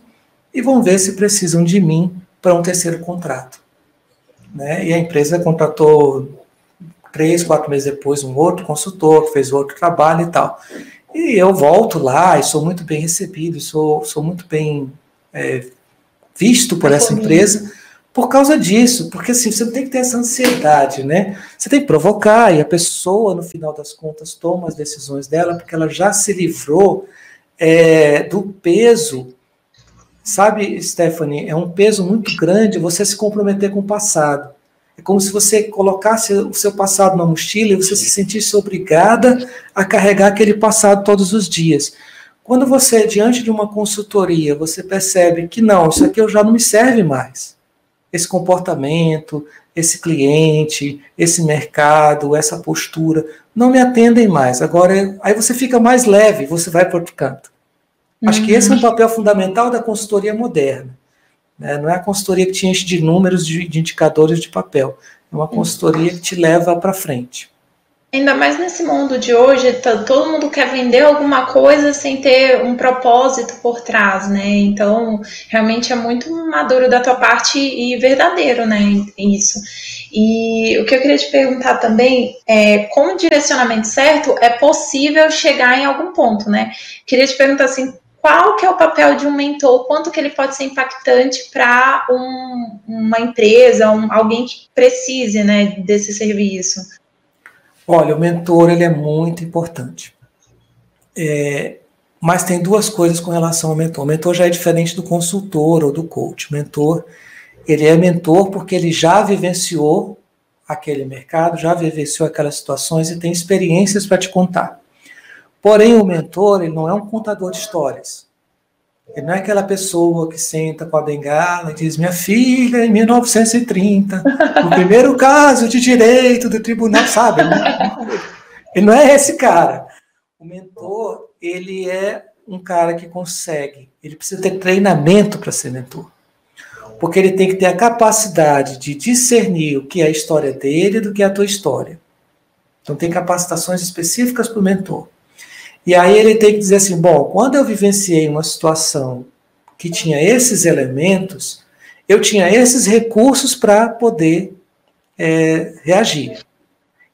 e vão ver se precisam de mim para um terceiro contrato. Né? E a empresa contratou três, quatro meses depois um outro consultor que fez outro trabalho e tal. E eu volto lá e sou muito bem recebido, sou, sou muito bem é, visto por essa empresa por causa disso, porque assim, você não tem que ter essa ansiedade, né? Você tem que provocar, e a pessoa, no final das contas, toma as decisões dela, porque ela já se livrou é, do peso. Sabe, Stephanie, é um peso muito grande você se comprometer com o passado. É como se você colocasse o seu passado na mochila e você se sentisse obrigada a carregar aquele passado todos os dias. Quando você, diante de uma consultoria, você percebe que não, isso aqui eu já não me serve mais. Esse comportamento, esse cliente, esse mercado, essa postura, não me atendem mais. Agora, aí você fica mais leve, você vai para outro canto. Uhum. Acho que esse é um uhum. papel fundamental da consultoria moderna. Né? Não é a consultoria que te enche de números, de, de indicadores de papel. É uma consultoria que te leva para frente. Ainda mais nesse mundo de hoje, tá, todo mundo quer vender alguma coisa sem ter um propósito por trás, né? Então, realmente é muito maduro da tua parte e verdadeiro, né? Isso. E o que eu queria te perguntar também é, com o direcionamento certo, é possível chegar em algum ponto, né? Queria te perguntar assim, qual que é o papel de um mentor, quanto que ele pode ser impactante para um, uma empresa, um, alguém que precise né, desse serviço? Olha, o mentor ele é muito importante. É, mas tem duas coisas com relação ao mentor. O mentor já é diferente do consultor ou do coach. O mentor, ele é mentor porque ele já vivenciou aquele mercado, já vivenciou aquelas situações e tem experiências para te contar. Porém, o mentor, ele não é um contador de histórias. Ele não é aquela pessoa que senta com a bengala e diz: Minha filha, em 1930, o primeiro caso de direito do tribunal, sabe? Ele não é esse cara. O mentor, ele é um cara que consegue, ele precisa ter treinamento para ser mentor. Porque ele tem que ter a capacidade de discernir o que é a história dele do que é a tua história. Então, tem capacitações específicas para o mentor. E aí ele tem que dizer assim: bom, quando eu vivenciei uma situação que tinha esses elementos, eu tinha esses recursos para poder é, reagir.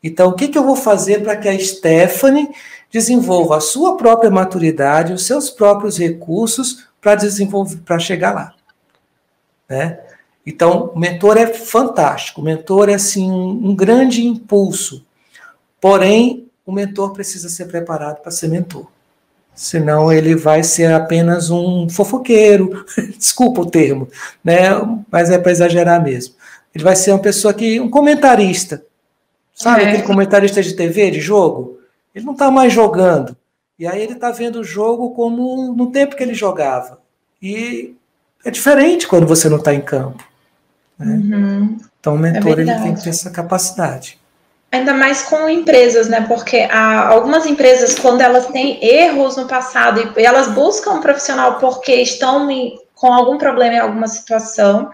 Então, o que, que eu vou fazer para que a Stephanie desenvolva a sua própria maturidade, os seus próprios recursos para desenvolver, para chegar lá. Né? Então, o mentor é fantástico, o mentor é assim um, um grande impulso. Porém, o mentor precisa ser preparado para ser mentor. Senão ele vai ser apenas um fofoqueiro, desculpa o termo, né? Mas é para exagerar mesmo. Ele vai ser uma pessoa que, um comentarista, sabe é. aquele comentarista de TV, de jogo? Ele não está mais jogando. E aí ele está vendo o jogo como no tempo que ele jogava. E é diferente quando você não está em campo. Né? Uhum. Então o mentor é ele tem que ter essa capacidade. Ainda mais com empresas, né? Porque algumas empresas, quando elas têm erros no passado e elas buscam um profissional porque estão em, com algum problema em alguma situação,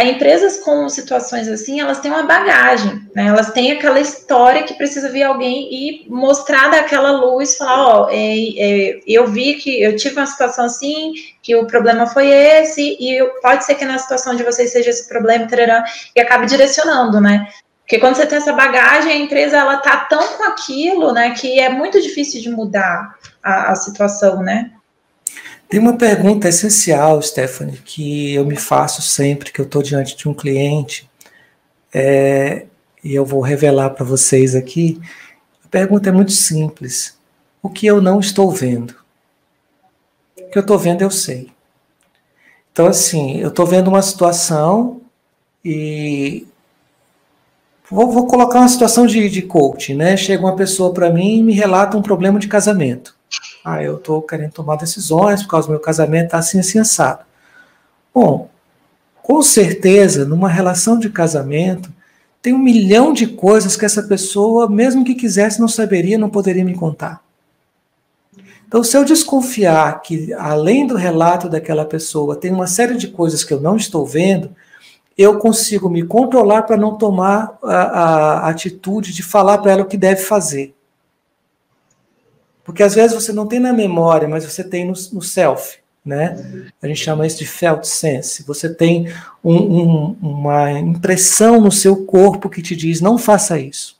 empresas com situações assim, elas têm uma bagagem, né? Elas têm aquela história que precisa vir alguém e mostrar daquela luz, falar, ó, oh, eu vi que eu tive uma situação assim, que o problema foi esse, e pode ser que na situação de vocês seja esse problema, tarará, e acabe direcionando, né? Porque quando você tem essa bagagem, a empresa ela tá tão com aquilo, né, que é muito difícil de mudar a, a situação, né? Tem uma pergunta essencial, Stephanie, que eu me faço sempre que eu estou diante de um cliente, é, e eu vou revelar para vocês aqui. A pergunta é muito simples: o que eu não estou vendo? O que eu estou vendo, eu sei. Então, assim, eu estou vendo uma situação e. Vou, vou, colocar uma situação de, de coaching, né? Chega uma pessoa para mim e me relata um problema de casamento. Ah, eu estou querendo tomar decisões por causa do meu casamento, está assim, assim, assado. Bom, com certeza, numa relação de casamento, tem um milhão de coisas que essa pessoa, mesmo que quisesse, não saberia, não poderia me contar. Então, se eu desconfiar que, além do relato daquela pessoa, tem uma série de coisas que eu não estou vendo, eu consigo me controlar para não tomar a, a atitude de falar para ela o que deve fazer. Porque às vezes você não tem na memória, mas você tem no, no self, né? A gente chama isso de felt sense. Você tem um, um, uma impressão no seu corpo que te diz não faça isso.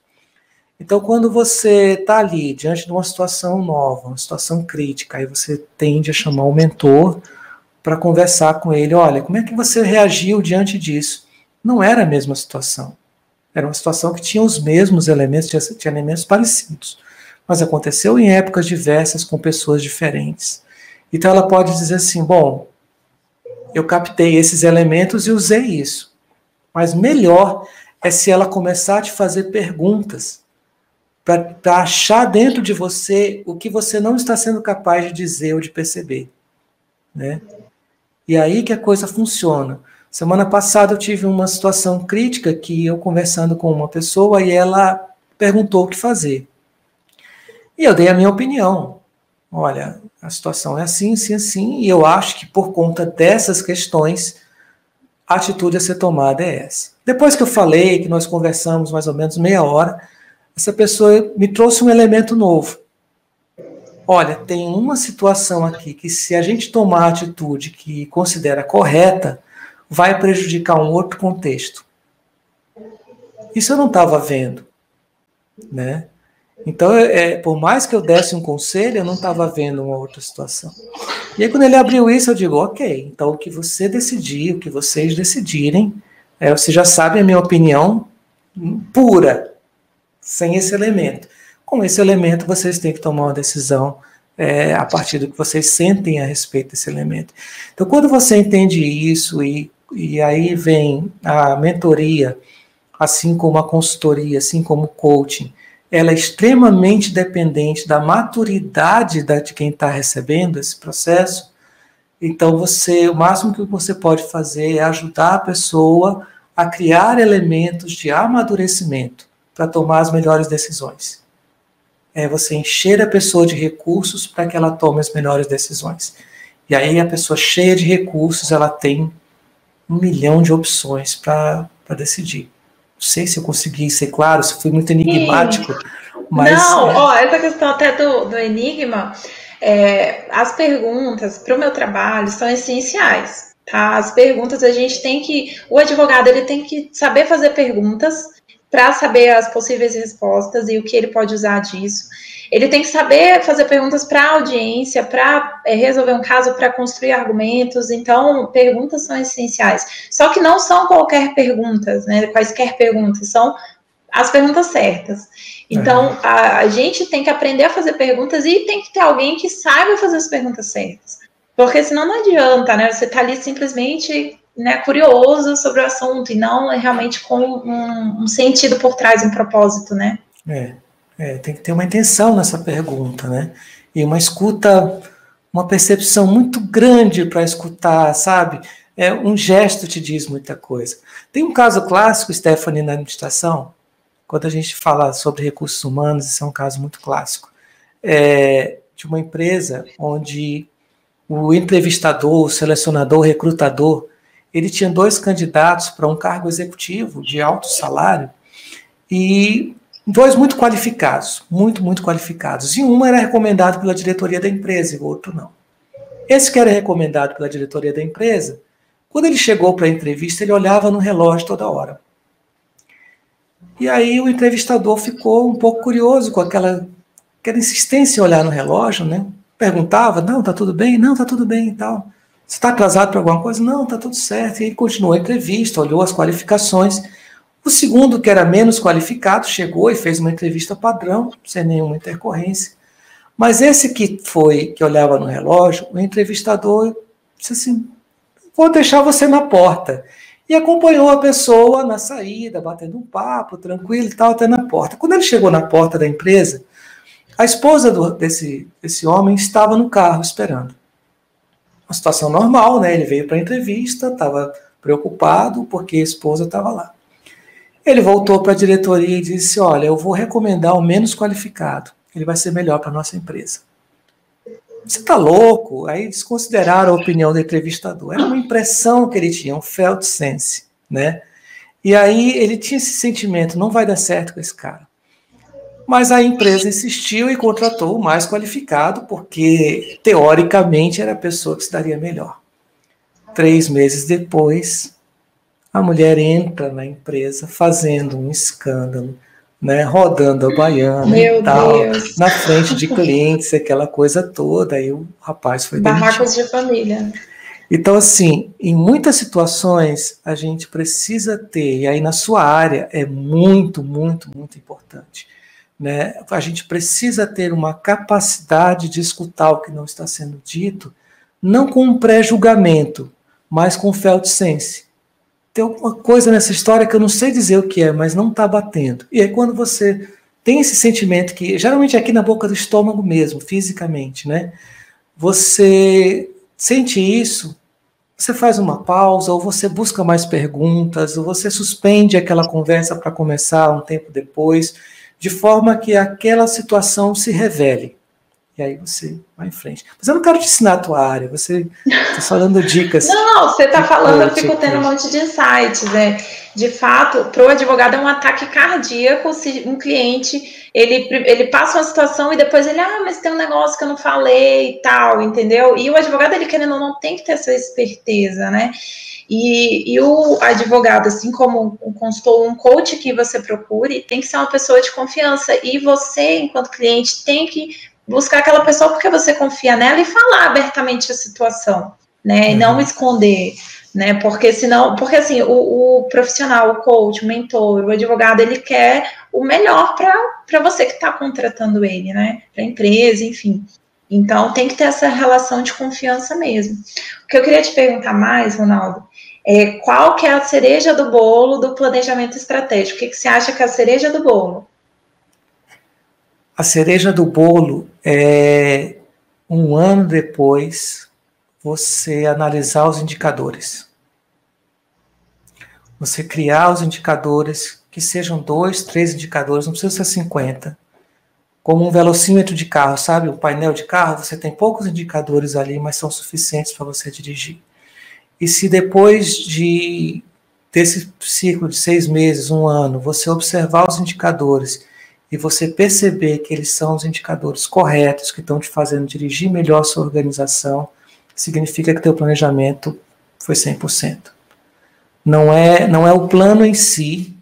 Então, quando você está ali diante de uma situação nova, uma situação crítica, aí você tende a chamar o mentor para conversar com ele. Olha, como é que você reagiu diante disso? Não era a mesma situação. Era uma situação que tinha os mesmos elementos, tinha, tinha elementos parecidos mas aconteceu em épocas diversas com pessoas diferentes. Então ela pode dizer assim: bom, eu captei esses elementos e usei isso. Mas melhor é se ela começar a te fazer perguntas para achar dentro de você o que você não está sendo capaz de dizer ou de perceber. Né? E aí que a coisa funciona. Semana passada eu tive uma situação crítica que eu conversando com uma pessoa e ela perguntou o que fazer. E eu dei a minha opinião. Olha, a situação é assim, assim, assim, e eu acho que por conta dessas questões, a atitude a ser tomada é essa. Depois que eu falei, que nós conversamos mais ou menos meia hora, essa pessoa me trouxe um elemento novo. Olha, tem uma situação aqui que, se a gente tomar a atitude que considera correta, vai prejudicar um outro contexto. Isso eu não estava vendo, né? Então, é, por mais que eu desse um conselho, eu não estava vendo uma outra situação. E aí, quando ele abriu isso, eu digo: ok, então o que você decidir, o que vocês decidirem, é, você já sabe a minha opinião pura, sem esse elemento. Com esse elemento, vocês têm que tomar uma decisão é, a partir do que vocês sentem a respeito desse elemento. Então, quando você entende isso, e, e aí vem a mentoria, assim como a consultoria, assim como o coaching ela é extremamente dependente da maturidade de quem está recebendo esse processo. Então, você, o máximo que você pode fazer é ajudar a pessoa a criar elementos de amadurecimento para tomar as melhores decisões. É você encher a pessoa de recursos para que ela tome as melhores decisões. E aí a pessoa cheia de recursos, ela tem um milhão de opções para decidir. Não sei se eu consegui ser claro, se fui muito enigmático. Mas, Não, é... ó, essa questão até do, do enigma, é, as perguntas para o meu trabalho são essenciais. Tá? As perguntas a gente tem que. O advogado ele tem que saber fazer perguntas para saber as possíveis respostas e o que ele pode usar disso. Ele tem que saber fazer perguntas para a audiência, para é, resolver um caso, para construir argumentos. Então, perguntas são essenciais. Só que não são qualquer perguntas, né? Quaisquer perguntas, são as perguntas certas. Então, é. a, a, gente tem que aprender a fazer perguntas e tem que ter alguém que saiba fazer as perguntas certas. Porque senão não adianta, né? Você está ali simplesmente né, curioso sobre o assunto e não realmente com um, um sentido por trás, um propósito, né? É, é, tem que ter uma intenção nessa pergunta, né? E uma escuta, uma percepção muito grande para escutar, sabe? É, um gesto te diz muita coisa. Tem um caso clássico, Stephanie, na administração, quando a gente fala sobre recursos humanos, isso é um caso muito clássico, é, de uma empresa onde o entrevistador, o selecionador, o recrutador, ele tinha dois candidatos para um cargo executivo de alto salário e dois muito qualificados, muito, muito qualificados. E um era recomendado pela diretoria da empresa e o outro não. Esse que era recomendado pela diretoria da empresa, quando ele chegou para a entrevista, ele olhava no relógio toda hora. E aí o entrevistador ficou um pouco curioso com aquela, aquela insistência em olhar no relógio, né? Perguntava, não, tá tudo bem? Não, tá tudo bem e tal. Você está atrasado para alguma coisa? Não, tá tudo certo. E ele continuou a entrevista, olhou as qualificações. O segundo, que era menos qualificado, chegou e fez uma entrevista padrão, sem nenhuma intercorrência. Mas esse que foi, que olhava no relógio, o entrevistador disse assim: vou deixar você na porta e acompanhou a pessoa na saída, batendo um papo, tranquilo e tal, até na porta. Quando ele chegou na porta da empresa, a esposa do, desse, desse homem estava no carro esperando. Uma situação normal, né? Ele veio para a entrevista, estava preocupado porque a esposa estava lá. Ele voltou para a diretoria e disse: Olha, eu vou recomendar o menos qualificado, ele vai ser melhor para a nossa empresa. Você está louco? Aí desconsideraram a opinião do entrevistador. Era uma impressão que ele tinha, um felt sense, né? E aí ele tinha esse sentimento, não vai dar certo com esse cara. Mas a empresa insistiu e contratou o mais qualificado, porque teoricamente era a pessoa que se daria melhor. Três meses depois, a mulher entra na empresa fazendo um escândalo, né, rodando a baiana Meu e tal, Deus. na frente de clientes, aquela coisa toda, aí o rapaz foi Barracos demitido. de família. Então, assim, em muitas situações a gente precisa ter, e aí na sua área é muito, muito, muito importante, né? A gente precisa ter uma capacidade de escutar o que não está sendo dito, não com um pré-julgamento, mas com felt sense tem alguma coisa nessa história que eu não sei dizer o que é, mas não está batendo. E aí quando você tem esse sentimento que geralmente é aqui na boca do estômago mesmo, fisicamente, né? Você sente isso, você faz uma pausa, ou você busca mais perguntas, ou você suspende aquela conversa para começar um tempo depois, de forma que aquela situação se revele. E aí você vai em frente. Mas eu não quero te ensinar a tua área, você está só dando dicas. Não, você está falando, eu fico tendo um monte de insights, né? De fato, para o advogado é um ataque cardíaco se um cliente ele, ele passa uma situação e depois ele, ah, mas tem um negócio que eu não falei e tal, entendeu? E o advogado, ele querendo ou não, tem que ter essa esperteza, né? E, e, o advogado, assim como um consultor, um coach que você procure, tem que ser uma pessoa de confiança. E você, enquanto cliente, tem que buscar aquela pessoa porque você confia nela e falar abertamente a situação, né? Uhum. E não uhum. esconder, né? Porque senão, porque assim, o, o, profissional, o coach, o mentor, o advogado, ele quer o melhor para você que está contratando ele, né? Para a empresa, enfim. Então tem que ter essa relação de confiança mesmo. O que eu queria te perguntar mais, Ronaldo, é qual que é a cereja do bolo do planejamento estratégico? O que, que você acha que é a cereja do bolo? A cereja do bolo é um ano depois você analisar os indicadores. Você criar os indicadores, que sejam dois, três indicadores, não precisa ser 50. Como um velocímetro de carro, sabe? Um painel de carro, você tem poucos indicadores ali, mas são suficientes para você dirigir. E se depois de desse ciclo de seis meses, um ano, você observar os indicadores e você perceber que eles são os indicadores corretos que estão te fazendo dirigir melhor a sua organização, significa que teu planejamento foi 100%. Não é, não é o plano em si,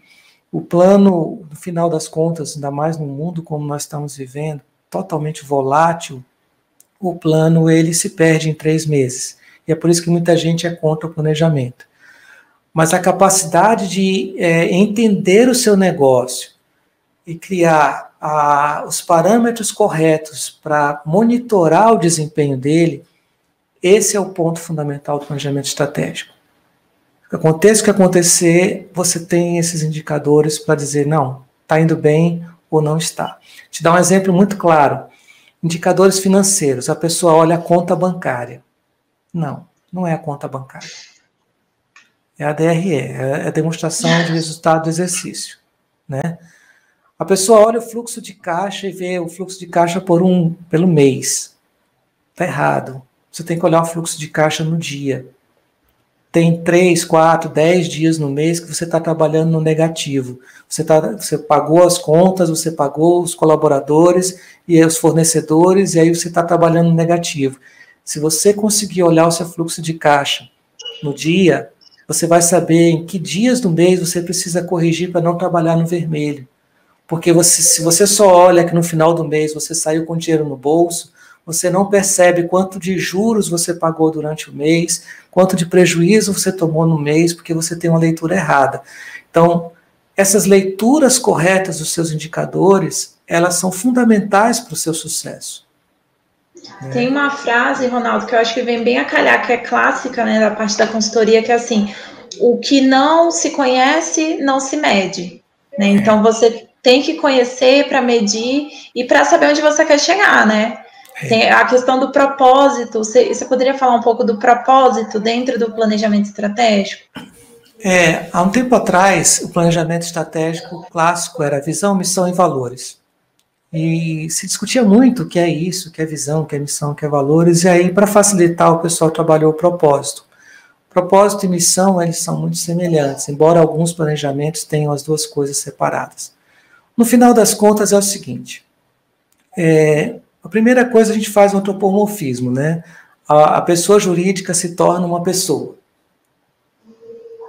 o plano, no final das contas, ainda mais no mundo como nós estamos vivendo, totalmente volátil, o plano ele se perde em três meses. E é por isso que muita gente é contra o planejamento. Mas a capacidade de é, entender o seu negócio e criar a, os parâmetros corretos para monitorar o desempenho dele, esse é o ponto fundamental do planejamento estratégico. Aconteça o que acontecer, você tem esses indicadores para dizer, não, está indo bem ou não está. Te dar um exemplo muito claro. Indicadores financeiros. A pessoa olha a conta bancária. Não, não é a conta bancária. É a DRE, é a demonstração de resultado do exercício. Né? A pessoa olha o fluxo de caixa e vê o fluxo de caixa por um, pelo mês. Está errado. Você tem que olhar o fluxo de caixa no dia tem três, quatro, dez dias no mês que você está trabalhando no negativo. Você, tá, você pagou as contas, você pagou os colaboradores e os fornecedores, e aí você está trabalhando no negativo. Se você conseguir olhar o seu fluxo de caixa no dia, você vai saber em que dias do mês você precisa corrigir para não trabalhar no vermelho. Porque você, se você só olha que no final do mês você saiu com dinheiro no bolso, você não percebe quanto de juros você pagou durante o mês, quanto de prejuízo você tomou no mês, porque você tem uma leitura errada. Então, essas leituras corretas dos seus indicadores, elas são fundamentais para o seu sucesso. Tem uma frase, Ronaldo, que eu acho que vem bem a calhar, que é clássica, né, da parte da consultoria, que é assim: o que não se conhece não se mede. Né? Então você tem que conhecer para medir e para saber onde você quer chegar, né? Tem a questão do propósito. Você, você, poderia falar um pouco do propósito dentro do planejamento estratégico? É, há um tempo atrás, o planejamento estratégico clássico era visão, missão e valores. E se discutia muito o que é isso, o que é visão, o que é missão, o que é valores, e aí, para facilitar, o pessoal trabalhou o propósito. Propósito e missão, eles são muito semelhantes, embora alguns planejamentos tenham as duas coisas separadas. No final das contas, é o seguinte: é, a primeira coisa a gente faz um antropomorfismo, né? A, a pessoa jurídica se torna uma pessoa.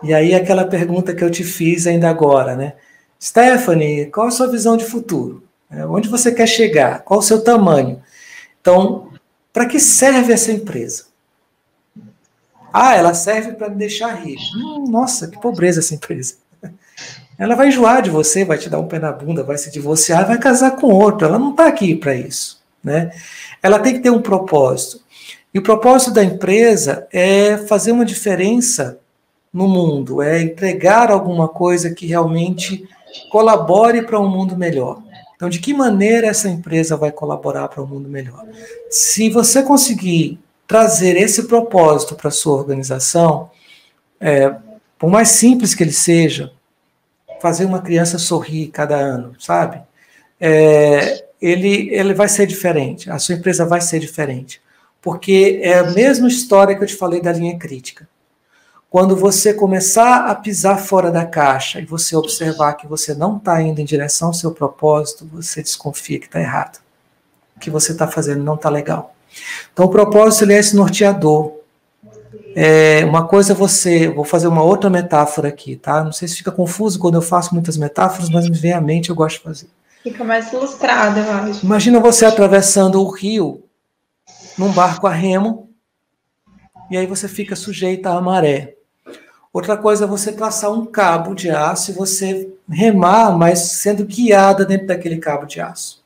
E aí aquela pergunta que eu te fiz ainda agora, né? Stephanie, qual a sua visão de futuro? É, onde você quer chegar? Qual o seu tamanho? Então, para que serve essa empresa? Ah, ela serve para me deixar rico. Hum, nossa, que pobreza essa empresa. Ela vai enjoar de você, vai te dar um pé na bunda, vai se divorciar, vai casar com outro. Ela não está aqui para isso. Né? Ela tem que ter um propósito. E o propósito da empresa é fazer uma diferença no mundo, é entregar alguma coisa que realmente colabore para um mundo melhor. Então, de que maneira essa empresa vai colaborar para um mundo melhor? Se você conseguir trazer esse propósito para a sua organização, é, por mais simples que ele seja, fazer uma criança sorrir cada ano, sabe? É, ele, ele vai ser diferente, a sua empresa vai ser diferente. Porque é a mesma história que eu te falei da linha crítica. Quando você começar a pisar fora da caixa e você observar que você não está indo em direção ao seu propósito, você desconfia que está errado. O que você está fazendo não está legal. Então, o propósito ele é esse norteador. É, uma coisa é você, vou fazer uma outra metáfora aqui, tá? Não sei se fica confuso quando eu faço muitas metáforas, mas me vem à mente, eu gosto de fazer. Fica mais ilustrado, eu acho. Imagina você atravessando o rio num barco a remo, e aí você fica sujeito à maré. Outra coisa é você traçar um cabo de aço e você remar, mas sendo guiada dentro daquele cabo de aço.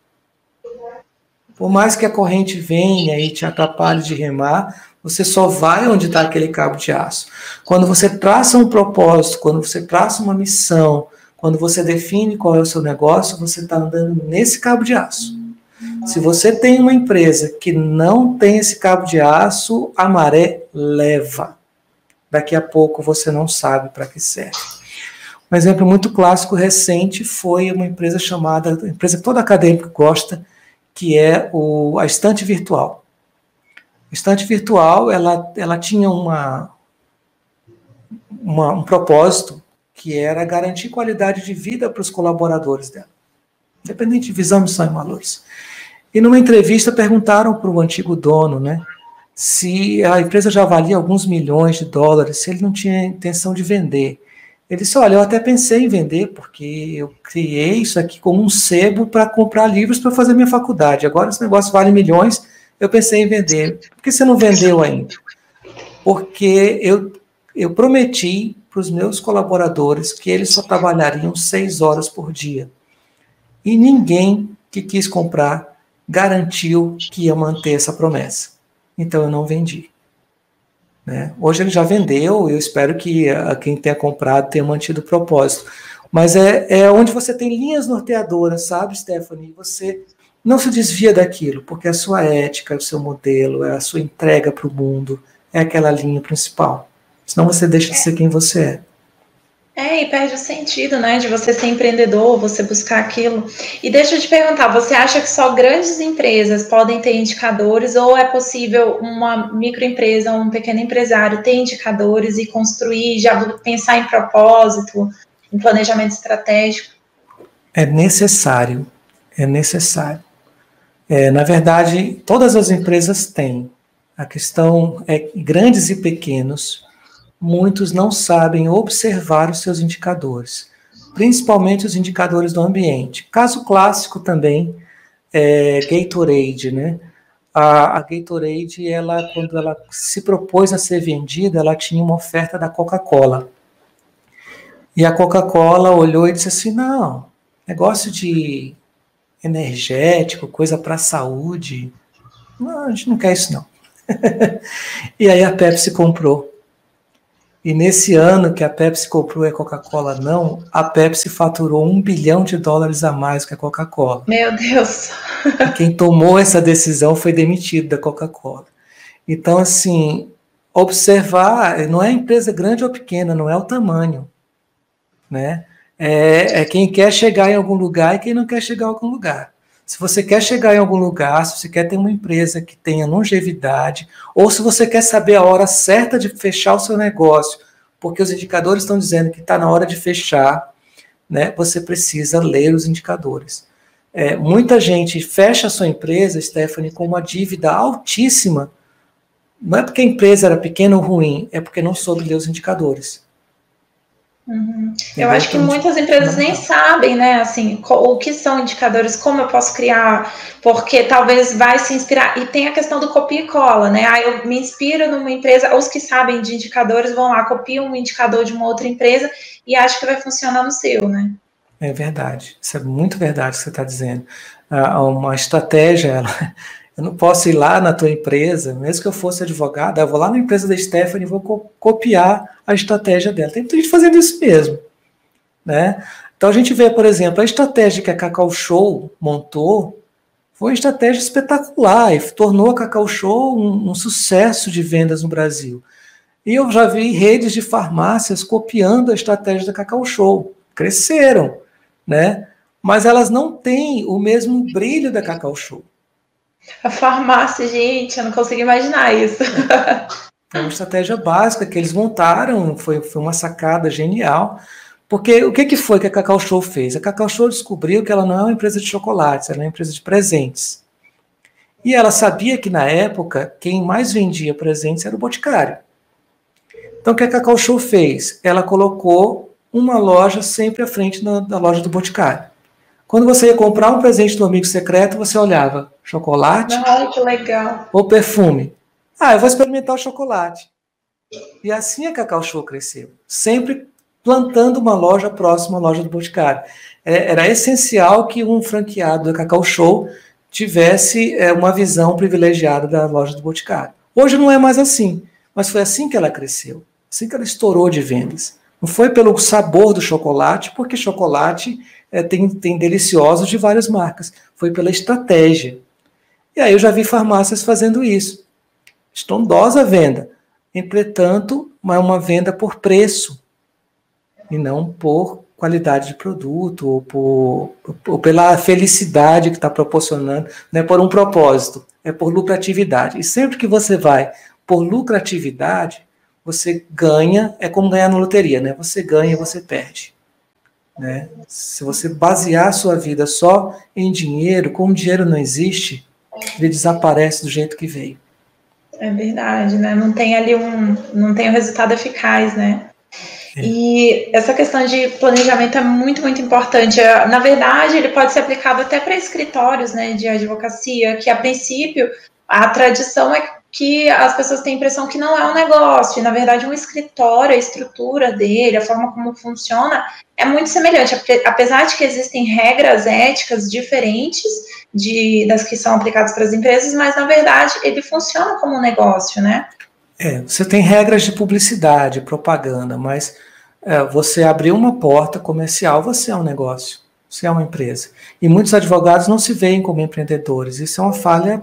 Por mais que a corrente venha e te atrapalhe de remar, você só vai onde está aquele cabo de aço. Quando você traça um propósito, quando você traça uma missão, quando você define qual é o seu negócio, você está andando nesse cabo de aço. Se você tem uma empresa que não tem esse cabo de aço, a maré leva. Daqui a pouco você não sabe para que serve. Um exemplo muito clássico recente foi uma empresa chamada, empresa que todo acadêmico gosta, que é o, a estante virtual. A estante virtual, ela, ela tinha uma, uma, um propósito que era garantir qualidade de vida para os colaboradores dela, independente de visão, missão e valores. E numa entrevista perguntaram para o antigo dono, né, se a empresa já valia alguns milhões de dólares, se ele não tinha intenção de vender. Ele disse: Olha, eu até pensei em vender, porque eu criei isso aqui como um sebo para comprar livros para fazer minha faculdade. Agora esse negócio vale milhões, eu pensei em vender. Por que você não vendeu ainda? Porque eu, eu prometi para os meus colaboradores que eles só trabalhariam seis horas por dia. E ninguém que quis comprar garantiu que ia manter essa promessa. Então eu não vendi. Né? Hoje ele já vendeu, eu espero que a, quem tenha comprado tenha mantido o propósito. Mas é, é onde você tem linhas norteadoras, sabe, Stephanie? Você não se desvia daquilo, porque a sua ética, o seu modelo, a sua entrega para o mundo, é aquela linha principal. Senão você deixa de ser quem você é. É, e perde o sentido, né, de você ser empreendedor, você buscar aquilo. E deixa eu te perguntar, você acha que só grandes empresas podem ter indicadores ou é possível uma microempresa, um pequeno empresário ter indicadores e construir, já pensar em propósito, em planejamento estratégico? É necessário, é necessário. É, na verdade, todas as empresas têm. A questão é grandes e pequenos muitos não sabem observar os seus indicadores, principalmente os indicadores do ambiente. Caso clássico também é Gatorade, né? A, a Gatorade, ela, quando ela se propôs a ser vendida, ela tinha uma oferta da Coca-Cola. E a Coca-Cola olhou e disse assim: não, negócio de energético, coisa para saúde, não, a gente não quer isso não. e aí a Pepsi comprou. E nesse ano que a Pepsi comprou e a Coca-Cola não, a Pepsi faturou um bilhão de dólares a mais que a Coca-Cola. Meu Deus! E quem tomou essa decisão foi demitido da Coca-Cola. Então, assim, observar, não é empresa grande ou pequena, não é o tamanho, né? É, é quem quer chegar em algum lugar e quem não quer chegar em algum lugar. Se você quer chegar em algum lugar, se você quer ter uma empresa que tenha longevidade, ou se você quer saber a hora certa de fechar o seu negócio, porque os indicadores estão dizendo que está na hora de fechar, né, você precisa ler os indicadores. É, muita gente fecha a sua empresa, Stephanie, com uma dívida altíssima. Não é porque a empresa era pequena ou ruim, é porque não soube ler os indicadores. Uhum. Eu acho que muitas empresas nem sabem, né, assim, o que são indicadores, como eu posso criar, porque talvez vai se inspirar. E tem a questão do copia e cola, né? Ah, eu me inspiro numa empresa, os que sabem de indicadores vão lá, copiam um indicador de uma outra empresa e acham que vai funcionar no seu, né? É verdade, isso é muito verdade o que você está dizendo. Ah, uma estratégia, ela, eu não posso ir lá na tua empresa, mesmo que eu fosse advogado, eu vou lá na empresa da Stephanie e vou co copiar a estratégia dela. Tem muita gente fazendo isso mesmo. Né? Então a gente vê, por exemplo, a estratégia que a Cacau Show montou foi uma estratégia espetacular e tornou a Cacau Show um, um sucesso de vendas no Brasil. E eu já vi redes de farmácias copiando a estratégia da Cacau Show. Cresceram, né? Mas elas não têm o mesmo brilho da Cacau Show. A farmácia, gente, eu não consigo imaginar isso. É uma estratégia básica que eles montaram, foi, foi uma sacada genial. Porque o que, que foi que a Cacau Show fez? A Cacau Show descobriu que ela não é uma empresa de chocolates, ela é uma empresa de presentes. E ela sabia que na época quem mais vendia presentes era o Boticário. Então o que a Cacau Show fez? Ela colocou uma loja sempre à frente da, da loja do Boticário. Quando você ia comprar um presente do amigo secreto, você olhava chocolate Ai, que legal. ou perfume. Ah, eu vou experimentar o chocolate. E assim a Cacau Show cresceu, sempre plantando uma loja próxima à loja do Boticário. É, era essencial que um franqueado da Cacau Show tivesse é, uma visão privilegiada da loja do Boticário. Hoje não é mais assim, mas foi assim que ela cresceu, assim que ela estourou de vendas. Não foi pelo sabor do chocolate, porque chocolate é, tem, tem deliciosos de várias marcas. Foi pela estratégia. E aí eu já vi farmácias fazendo isso. Estrondosa venda. Entretanto, é uma venda por preço e não por qualidade de produto ou, por, ou pela felicidade que está proporcionando, não é por um propósito, é por lucratividade. E sempre que você vai por lucratividade, você ganha, é como ganhar na loteria, né? Você ganha você perde. Né? Se você basear a sua vida só em dinheiro, como dinheiro não existe, ele desaparece do jeito que veio. É verdade, né? Não tem ali um, não tem um resultado eficaz, né? É. E essa questão de planejamento é muito, muito importante. Na verdade, ele pode ser aplicado até para escritórios né, de advocacia, que a princípio a tradição é que as pessoas têm a impressão que não é um negócio, e na verdade um escritório, a estrutura dele, a forma como funciona, é muito semelhante, apesar de que existem regras éticas diferentes de, das que são aplicadas para as empresas, mas na verdade ele funciona como um negócio, né? É, você tem regras de publicidade, propaganda, mas é, você abrir uma porta comercial, você é um negócio, você é uma empresa. E muitos advogados não se veem como empreendedores, isso é uma falha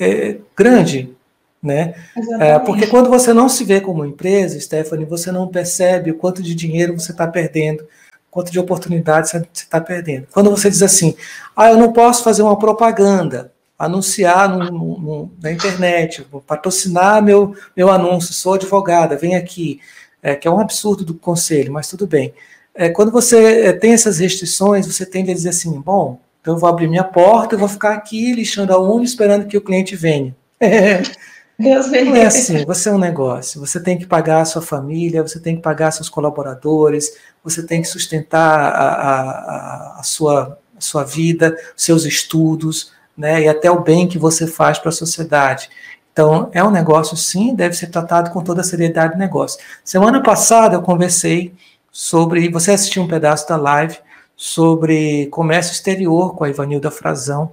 é, grande né? É, porque quando você não se vê como empresa, Stephanie, você não percebe o quanto de dinheiro você está perdendo, quanto de oportunidades você está perdendo. Quando você diz assim, ah, eu não posso fazer uma propaganda, anunciar no, no, na internet, patrocinar meu, meu anúncio, sou advogada, vem aqui, é, que é um absurdo do conselho, mas tudo bem. É, quando você é, tem essas restrições, você tende a dizer assim, bom, então eu vou abrir minha porta, eu vou ficar aqui lixando a unha, esperando que o cliente venha. Deus Não é assim, você é um negócio, você tem que pagar a sua família, você tem que pagar seus colaboradores, você tem que sustentar a, a, a sua, a sua vida, seus estudos, né, e até o bem que você faz para a sociedade. Então, é um negócio, sim, deve ser tratado com toda a seriedade do negócio. Semana passada eu conversei sobre, você assistiu um pedaço da live sobre comércio exterior com a Ivanilda Frazão,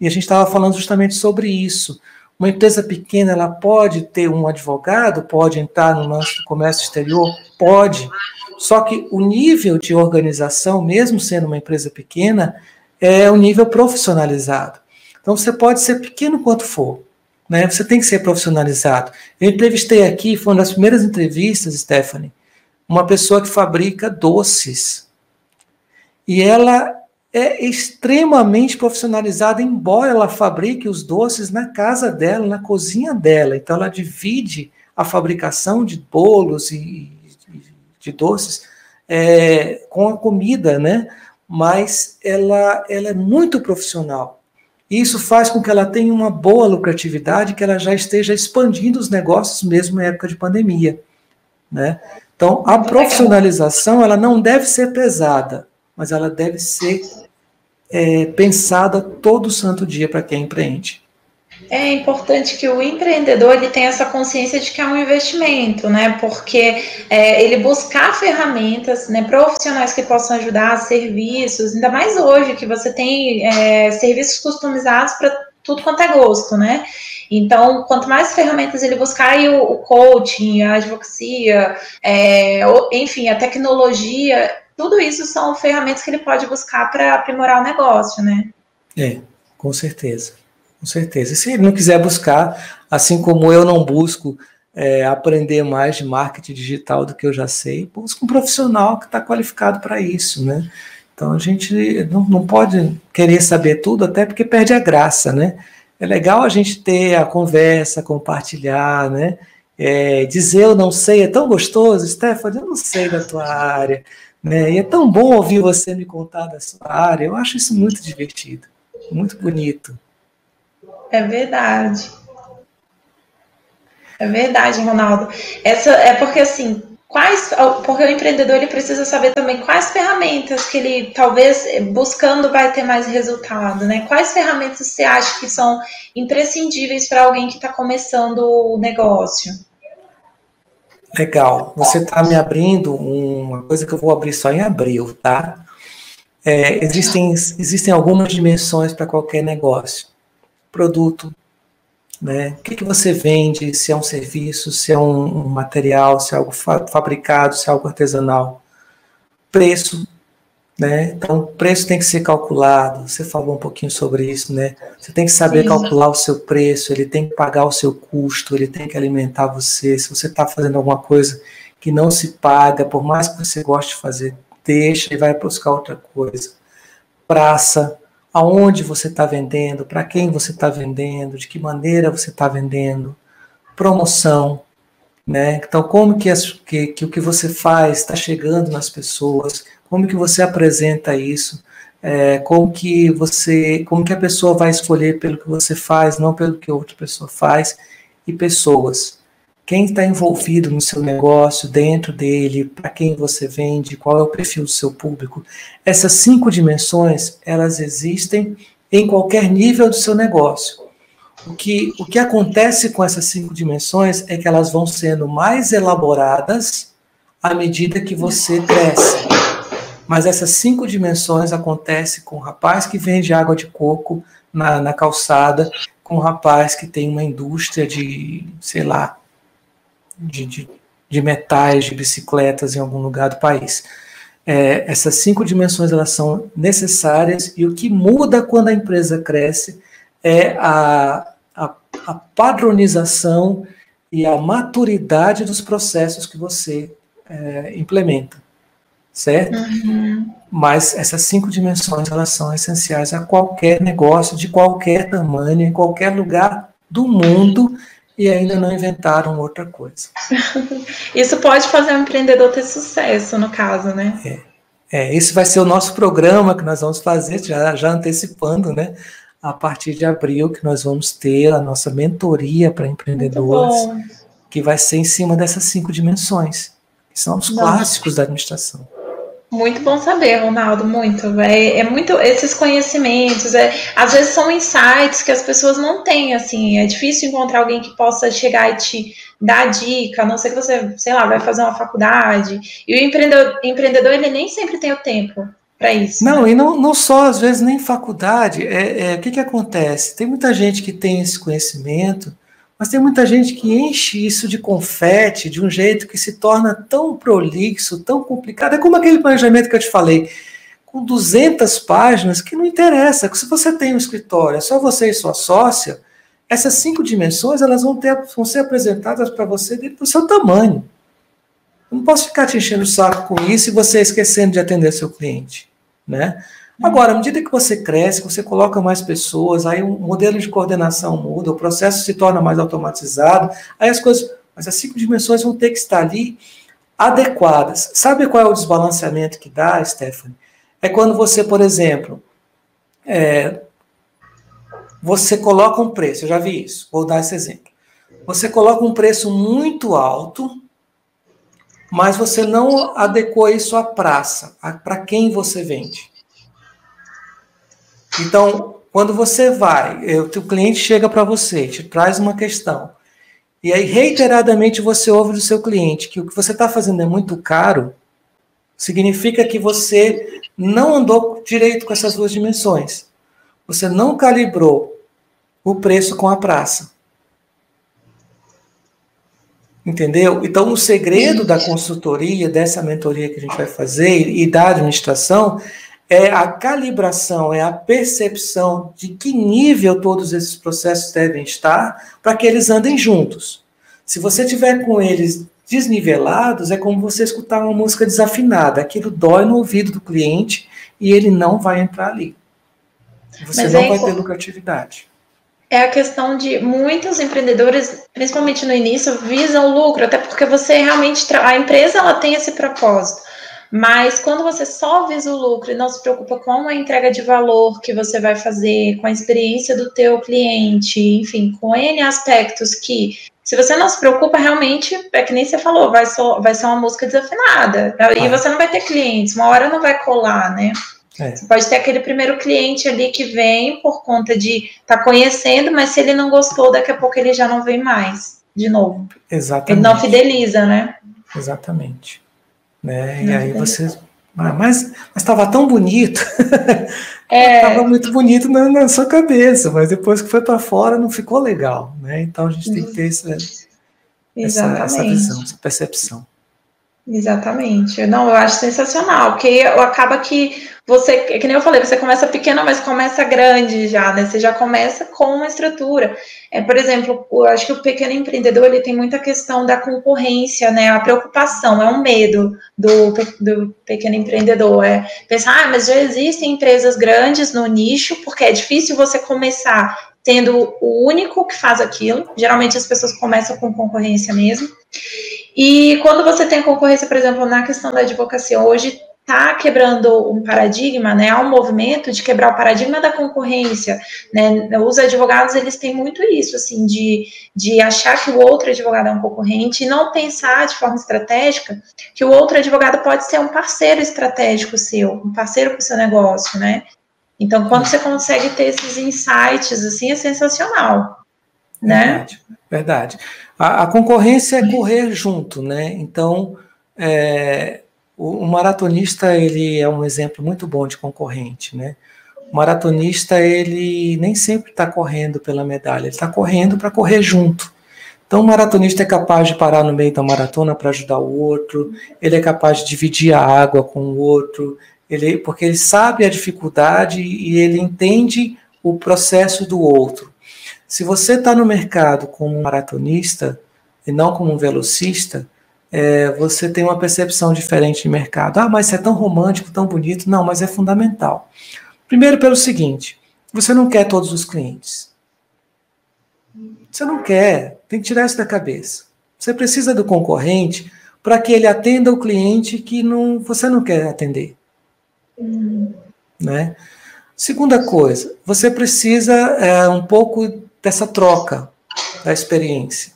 e a gente estava falando justamente sobre isso, uma empresa pequena, ela pode ter um advogado, pode entrar no lance do comércio exterior? Pode. Só que o nível de organização, mesmo sendo uma empresa pequena, é um nível profissionalizado. Então você pode ser pequeno quanto for, né? Você tem que ser profissionalizado. Eu entrevistei aqui, foi uma das primeiras entrevistas, Stephanie, uma pessoa que fabrica doces. E ela é extremamente profissionalizada, embora ela fabrique os doces na casa dela, na cozinha dela. Então, ela divide a fabricação de bolos e de doces é, com a comida, né? Mas ela, ela é muito profissional. E isso faz com que ela tenha uma boa lucratividade, que ela já esteja expandindo os negócios mesmo em época de pandemia, né? Então, a profissionalização ela não deve ser pesada, mas ela deve ser é, pensada todo santo dia para quem empreende. É importante que o empreendedor ele tenha essa consciência de que é um investimento, né? Porque é, ele buscar ferramentas, né, profissionais que possam ajudar, serviços, ainda mais hoje que você tem é, serviços customizados para tudo quanto é gosto, né? Então, quanto mais ferramentas ele buscar, e o, o coaching, a advocacia, é, enfim, a tecnologia, tudo isso são ferramentas que ele pode buscar para aprimorar o negócio, né? É, com certeza. Com certeza. E se ele não quiser buscar, assim como eu não busco é, aprender mais de marketing digital do que eu já sei, busca um profissional que está qualificado para isso, né? Então a gente não, não pode querer saber tudo, até porque perde a graça, né? É legal a gente ter a conversa, compartilhar, né? É, dizer eu não sei é tão gostoso, Stephanie, eu não sei da tua área. Né? E é tão bom ouvir você me contar da sua área. Eu acho isso muito divertido, muito bonito. É verdade. É verdade, Ronaldo. Essa é porque assim, quais, porque o empreendedor ele precisa saber também quais ferramentas que ele talvez buscando vai ter mais resultado, né? Quais ferramentas você acha que são imprescindíveis para alguém que está começando o negócio? Legal. Você está me abrindo uma coisa que eu vou abrir só em abril, tá? É, existem, existem algumas dimensões para qualquer negócio. Produto, né? O que, que você vende, se é um serviço, se é um, um material, se é algo fa fabricado, se é algo artesanal. Preço, né? Então, o preço tem que ser calculado. Você falou um pouquinho sobre isso, né? Você tem que saber Sim. calcular o seu preço, ele tem que pagar o seu custo, ele tem que alimentar você. Se você está fazendo alguma coisa que não se paga, por mais que você goste de fazer, deixa e vai buscar outra coisa. Praça, aonde você está vendendo, para quem você está vendendo, de que maneira você está vendendo. Promoção, né? Então, como que, as, que, que o que você faz está chegando nas pessoas? Como que você apresenta isso? É, como que você, como que a pessoa vai escolher pelo que você faz, não pelo que outra pessoa faz? E pessoas. quem está envolvido no seu negócio, dentro dele, para quem você vende, qual é o perfil do seu público. Essas cinco dimensões, elas existem em qualquer nível do seu negócio. O que, o que acontece com essas cinco dimensões é que elas vão sendo mais elaboradas à medida que você cresce. Mas essas cinco dimensões acontecem com o rapaz que vende água de coco na, na calçada, com o rapaz que tem uma indústria de, sei lá, de, de, de metais, de bicicletas em algum lugar do país. É, essas cinco dimensões elas são necessárias e o que muda quando a empresa cresce é a, a, a padronização e a maturidade dos processos que você é, implementa, certo? Uhum. Mas essas cinco dimensões elas são essenciais a qualquer negócio de qualquer tamanho, em qualquer lugar do mundo e ainda não inventaram outra coisa. Isso pode fazer um empreendedor ter sucesso, no caso, né? É. é, esse vai ser o nosso programa que nós vamos fazer, já, já antecipando, né? A partir de abril, que nós vamos ter a nossa mentoria para empreendedores, que vai ser em cima dessas cinco dimensões, que são os Nossa. clássicos da administração. Muito bom saber, Ronaldo, muito. É, é muito esses conhecimentos, é, às vezes são insights que as pessoas não têm, assim, é difícil encontrar alguém que possa chegar e te dar dica, a não ser que você, sei lá, vai fazer uma faculdade. E o empreendedor, empreendedor ele nem sempre tem o tempo para isso. Não, né? e não, não só, às vezes, nem faculdade. É, é, o que, que acontece? Tem muita gente que tem esse conhecimento, mas tem muita gente que enche isso de confete de um jeito que se torna tão prolixo, tão complicado. É como aquele planejamento que eu te falei, com 200 páginas, que não interessa. Se você tem um escritório, é só você e sua sócia, essas cinco dimensões elas vão, ter, vão ser apresentadas para você dentro do seu tamanho. Eu não posso ficar te enchendo o saco com isso e você esquecendo de atender seu cliente. Né? Agora, à medida que você cresce, você coloca mais pessoas, aí o modelo de coordenação muda, o processo se torna mais automatizado, aí as coisas. Mas as cinco dimensões vão ter que estar ali adequadas. Sabe qual é o desbalanceamento que dá, Stephanie? É quando você, por exemplo, é, você coloca um preço, eu já vi isso, vou dar esse exemplo. Você coloca um preço muito alto, mas você não adequou isso à praça, para quem você vende. Então, quando você vai, o cliente chega para você, te traz uma questão, e aí reiteradamente você ouve do seu cliente que o que você está fazendo é muito caro, significa que você não andou direito com essas duas dimensões. Você não calibrou o preço com a praça. Entendeu? Então, o segredo da consultoria, dessa mentoria que a gente vai fazer e da administração, é a calibração, é a percepção de que nível todos esses processos devem estar para que eles andem juntos. Se você tiver com eles desnivelados, é como você escutar uma música desafinada. Aquilo dói no ouvido do cliente e ele não vai entrar ali. Você Mas não é vai ter lucratividade. É a questão de muitos empreendedores, principalmente no início, visam lucro, até porque você realmente a empresa ela tem esse propósito. Mas quando você só visa o lucro e não se preocupa com a entrega de valor que você vai fazer, com a experiência do teu cliente, enfim, com N aspectos que, se você não se preocupa, realmente, é que nem você falou, vai, só, vai ser uma música desafinada. E você não vai ter clientes, uma hora não vai colar, né? É. Você pode ter aquele primeiro cliente ali que vem por conta de estar tá conhecendo, mas se ele não gostou, daqui a pouco ele já não vem mais, de novo. Exatamente. Ele não fideliza, né? Exatamente. Né? E aí você. Ah, mas estava tão bonito. Estava é. muito bonito na, na, sua cabeça, mas depois que foi para fora não ficou legal. Né? Então a gente tem que ter essa, essa, essa visão, essa percepção. Exatamente. Não, eu acho sensacional, porque acaba que você, que nem eu falei, você começa pequeno, mas começa grande já, né? Você já começa com uma estrutura. É, por exemplo, eu acho que o pequeno empreendedor ele tem muita questão da concorrência, né? A preocupação, é um medo do, do pequeno empreendedor. É pensar, ah, mas já existem empresas grandes no nicho, porque é difícil você começar tendo o único que faz aquilo. Geralmente as pessoas começam com concorrência mesmo. E quando você tem concorrência, por exemplo, na questão da advocacia, hoje está quebrando um paradigma, né? Há um movimento de quebrar o paradigma da concorrência, né? Os advogados eles têm muito isso, assim, de, de achar que o outro advogado é um concorrente e não pensar de forma estratégica que o outro advogado pode ser um parceiro estratégico seu, um parceiro para o seu negócio, né? Então, quando você consegue ter esses insights, assim, é sensacional, né? Verdade. verdade. A, a concorrência é correr junto, né? Então, é, o, o, maratonista ele é um exemplo muito bom de concorrente, né? O maratonista ele nem sempre está correndo pela medalha, ele está correndo para correr junto. Então, o maratonista é capaz de parar no meio da maratona para ajudar o outro, ele é capaz de dividir a água com o outro, ele, porque ele sabe a dificuldade e ele entende o processo do outro. Se você está no mercado como um maratonista e não como um velocista, é, você tem uma percepção diferente de mercado. Ah, mas isso é tão romântico, tão bonito. Não, mas é fundamental. Primeiro, pelo seguinte: você não quer todos os clientes. Você não quer, tem que tirar isso da cabeça. Você precisa do concorrente para que ele atenda o cliente que não, você não quer atender. Uhum. Né? Segunda coisa, você precisa é, um pouco dessa troca da experiência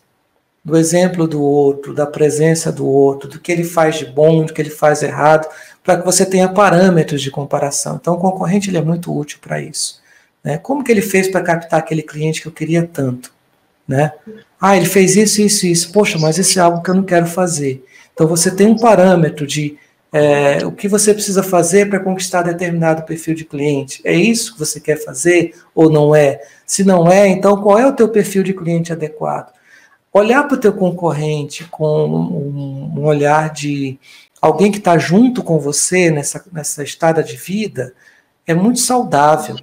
do exemplo do outro, da presença do outro, do que ele faz de bom, do que ele faz errado, para que você tenha parâmetros de comparação. Então, o concorrente ele é muito útil para isso. Né? Como que ele fez para captar aquele cliente que eu queria tanto? Né? Ah, ele fez isso, isso, isso. Poxa, mas isso é algo que eu não quero fazer. Então, você tem um parâmetro de é, o que você precisa fazer para conquistar determinado perfil de cliente. É isso que você quer fazer ou não é? Se não é, então qual é o teu perfil de cliente adequado? olhar para o teu concorrente com um, um olhar de alguém que está junto com você nessa, nessa estada de vida é muito saudável.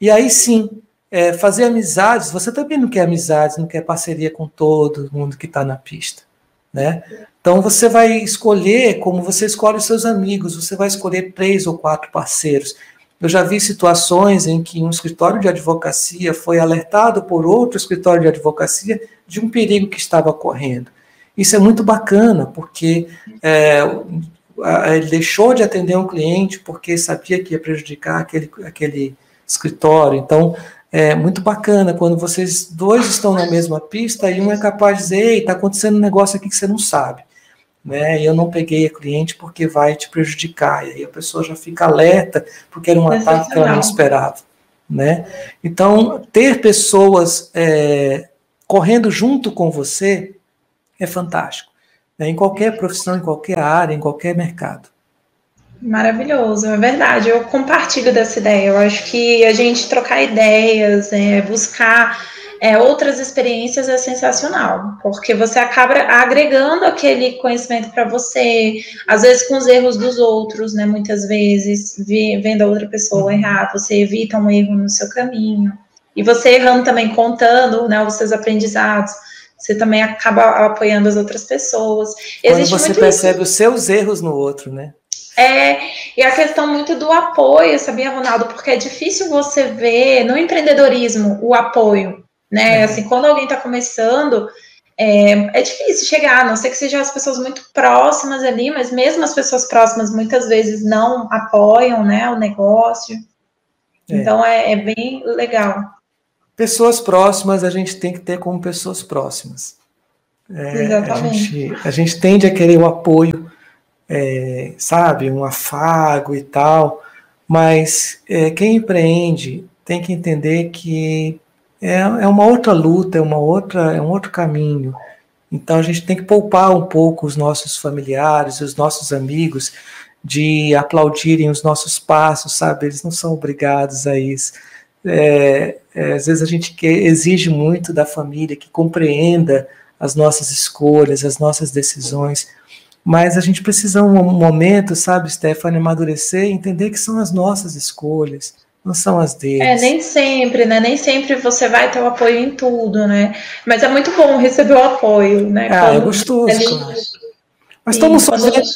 E aí sim, é, fazer amizades, você também não quer amizades, não quer parceria com todo mundo que está na pista. Né? Então você vai escolher como você escolhe os seus amigos, você vai escolher três ou quatro parceiros. Eu já vi situações em que um escritório de advocacia foi alertado por outro escritório de advocacia de um perigo que estava correndo. Isso é muito bacana, porque é, ele deixou de atender um cliente porque sabia que ia prejudicar aquele, aquele escritório. Então, é muito bacana quando vocês dois estão na mesma pista e um é capaz de dizer: Ei, está acontecendo um negócio aqui que você não sabe né? E eu não peguei a cliente porque vai te prejudicar. E aí a pessoa já fica alerta porque era um ataque que ela não esperava, né? Então, ter pessoas é, correndo junto com você é fantástico. Né? Em qualquer profissão, em qualquer área, em qualquer mercado. Maravilhoso, é verdade. Eu compartilho dessa ideia. Eu acho que a gente trocar ideias, é, buscar é, outras experiências é sensacional, porque você acaba agregando aquele conhecimento para você, às vezes com os erros dos outros, né? Muitas vezes, vendo a outra pessoa uhum. errar, você evita um erro no seu caminho. E você errando também, contando né, os seus aprendizados, você também acaba apoiando as outras pessoas. Quando Existe você percebe isso. os seus erros no outro, né? É, e a questão muito do apoio, sabia, Ronaldo? Porque é difícil você ver no empreendedorismo o apoio né? É. Assim, quando alguém está começando, é, é, difícil chegar, a não ser que sejam as pessoas muito próximas ali, mas mesmo as pessoas próximas muitas vezes não apoiam, né, o negócio. É. Então é, é, bem legal. Pessoas próximas a gente tem que ter como pessoas próximas. É, Exatamente. A gente, a gente tende a querer o apoio, é, sabe, um afago e tal, mas é, quem empreende tem que entender que é, é uma outra luta, é uma outra, é um outro caminho. Então a gente tem que poupar um pouco os nossos familiares, os nossos amigos de aplaudirem os nossos passos, sabe? Eles não são obrigados a isso. É, é, às vezes a gente quer, exige muito da família que compreenda as nossas escolhas, as nossas decisões, mas a gente precisa um momento, sabe, Stephanie, amadurecer e entender que são as nossas escolhas, não são as deles. É, nem sempre, né? Nem sempre você vai ter o apoio em tudo, né? Mas é muito bom receber o apoio, né? Ah, é gostoso, ele... claro. Mas estamos sozinhos.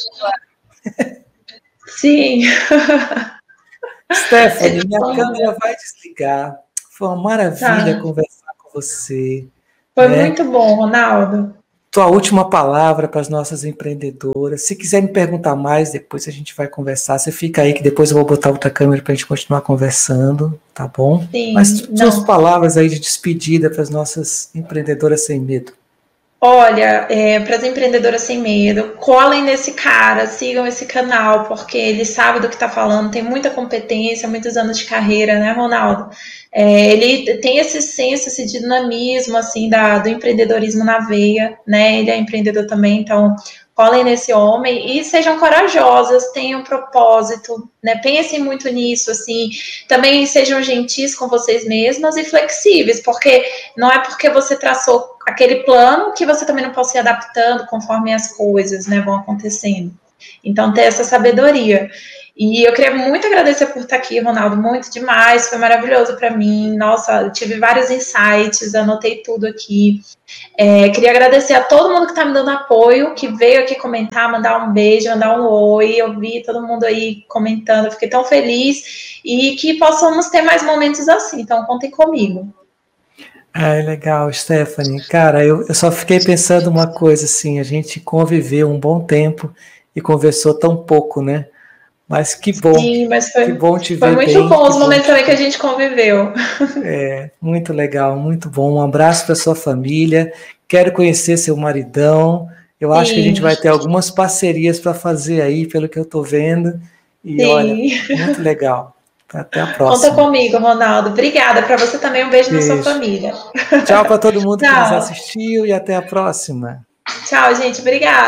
Sim. Stephanie, minha câmera vai desligar. Foi uma maravilha tá. conversar com você. Foi né? muito bom, Ronaldo. Tua última palavra para as nossas empreendedoras. Se quiser me perguntar mais, depois a gente vai conversar. Você fica aí que depois eu vou botar outra câmera para a gente continuar conversando, tá bom? Sim, Mas suas palavras aí de despedida para as nossas empreendedoras sem medo. Olha, é, para as empreendedoras sem medo, colhem nesse cara, sigam esse canal, porque ele sabe do que está falando, tem muita competência, muitos anos de carreira, né, Ronaldo? É, ele tem esse senso, esse dinamismo, assim, da, do empreendedorismo na veia, né? Ele é empreendedor também, então colhem nesse homem e sejam corajosas, tenham propósito, né? Pensem muito nisso, assim. Também sejam gentis com vocês mesmas e flexíveis, porque não é porque você traçou aquele plano que você também não pode ir adaptando conforme as coisas, né, vão acontecendo. Então, ter essa sabedoria. E eu queria muito agradecer por estar aqui, Ronaldo, muito demais, foi maravilhoso para mim. Nossa, tive vários insights, anotei tudo aqui. É, queria agradecer a todo mundo que está me dando apoio, que veio aqui comentar, mandar um beijo, mandar um oi. Eu vi todo mundo aí comentando, fiquei tão feliz e que possamos ter mais momentos assim. Então, contem comigo. Ah, legal, Stephanie. Cara, eu, eu só fiquei pensando uma coisa assim: a gente conviveu um bom tempo e conversou tão pouco, né? Mas que bom. Sim, mas foi, que bom te foi ver muito bem, bom os momentos também que a gente conviveu. É, muito legal, muito bom. Um abraço para sua família. Quero conhecer seu maridão. Eu acho Sim. que a gente vai ter algumas parcerias para fazer aí, pelo que eu estou vendo. E Sim. olha, muito legal. Até a próxima. Conta comigo, Ronaldo. Obrigada. Para você também, um beijo, beijo. na sua família. Tchau para todo mundo que nos assistiu e até a próxima. Tchau, gente. Obrigada.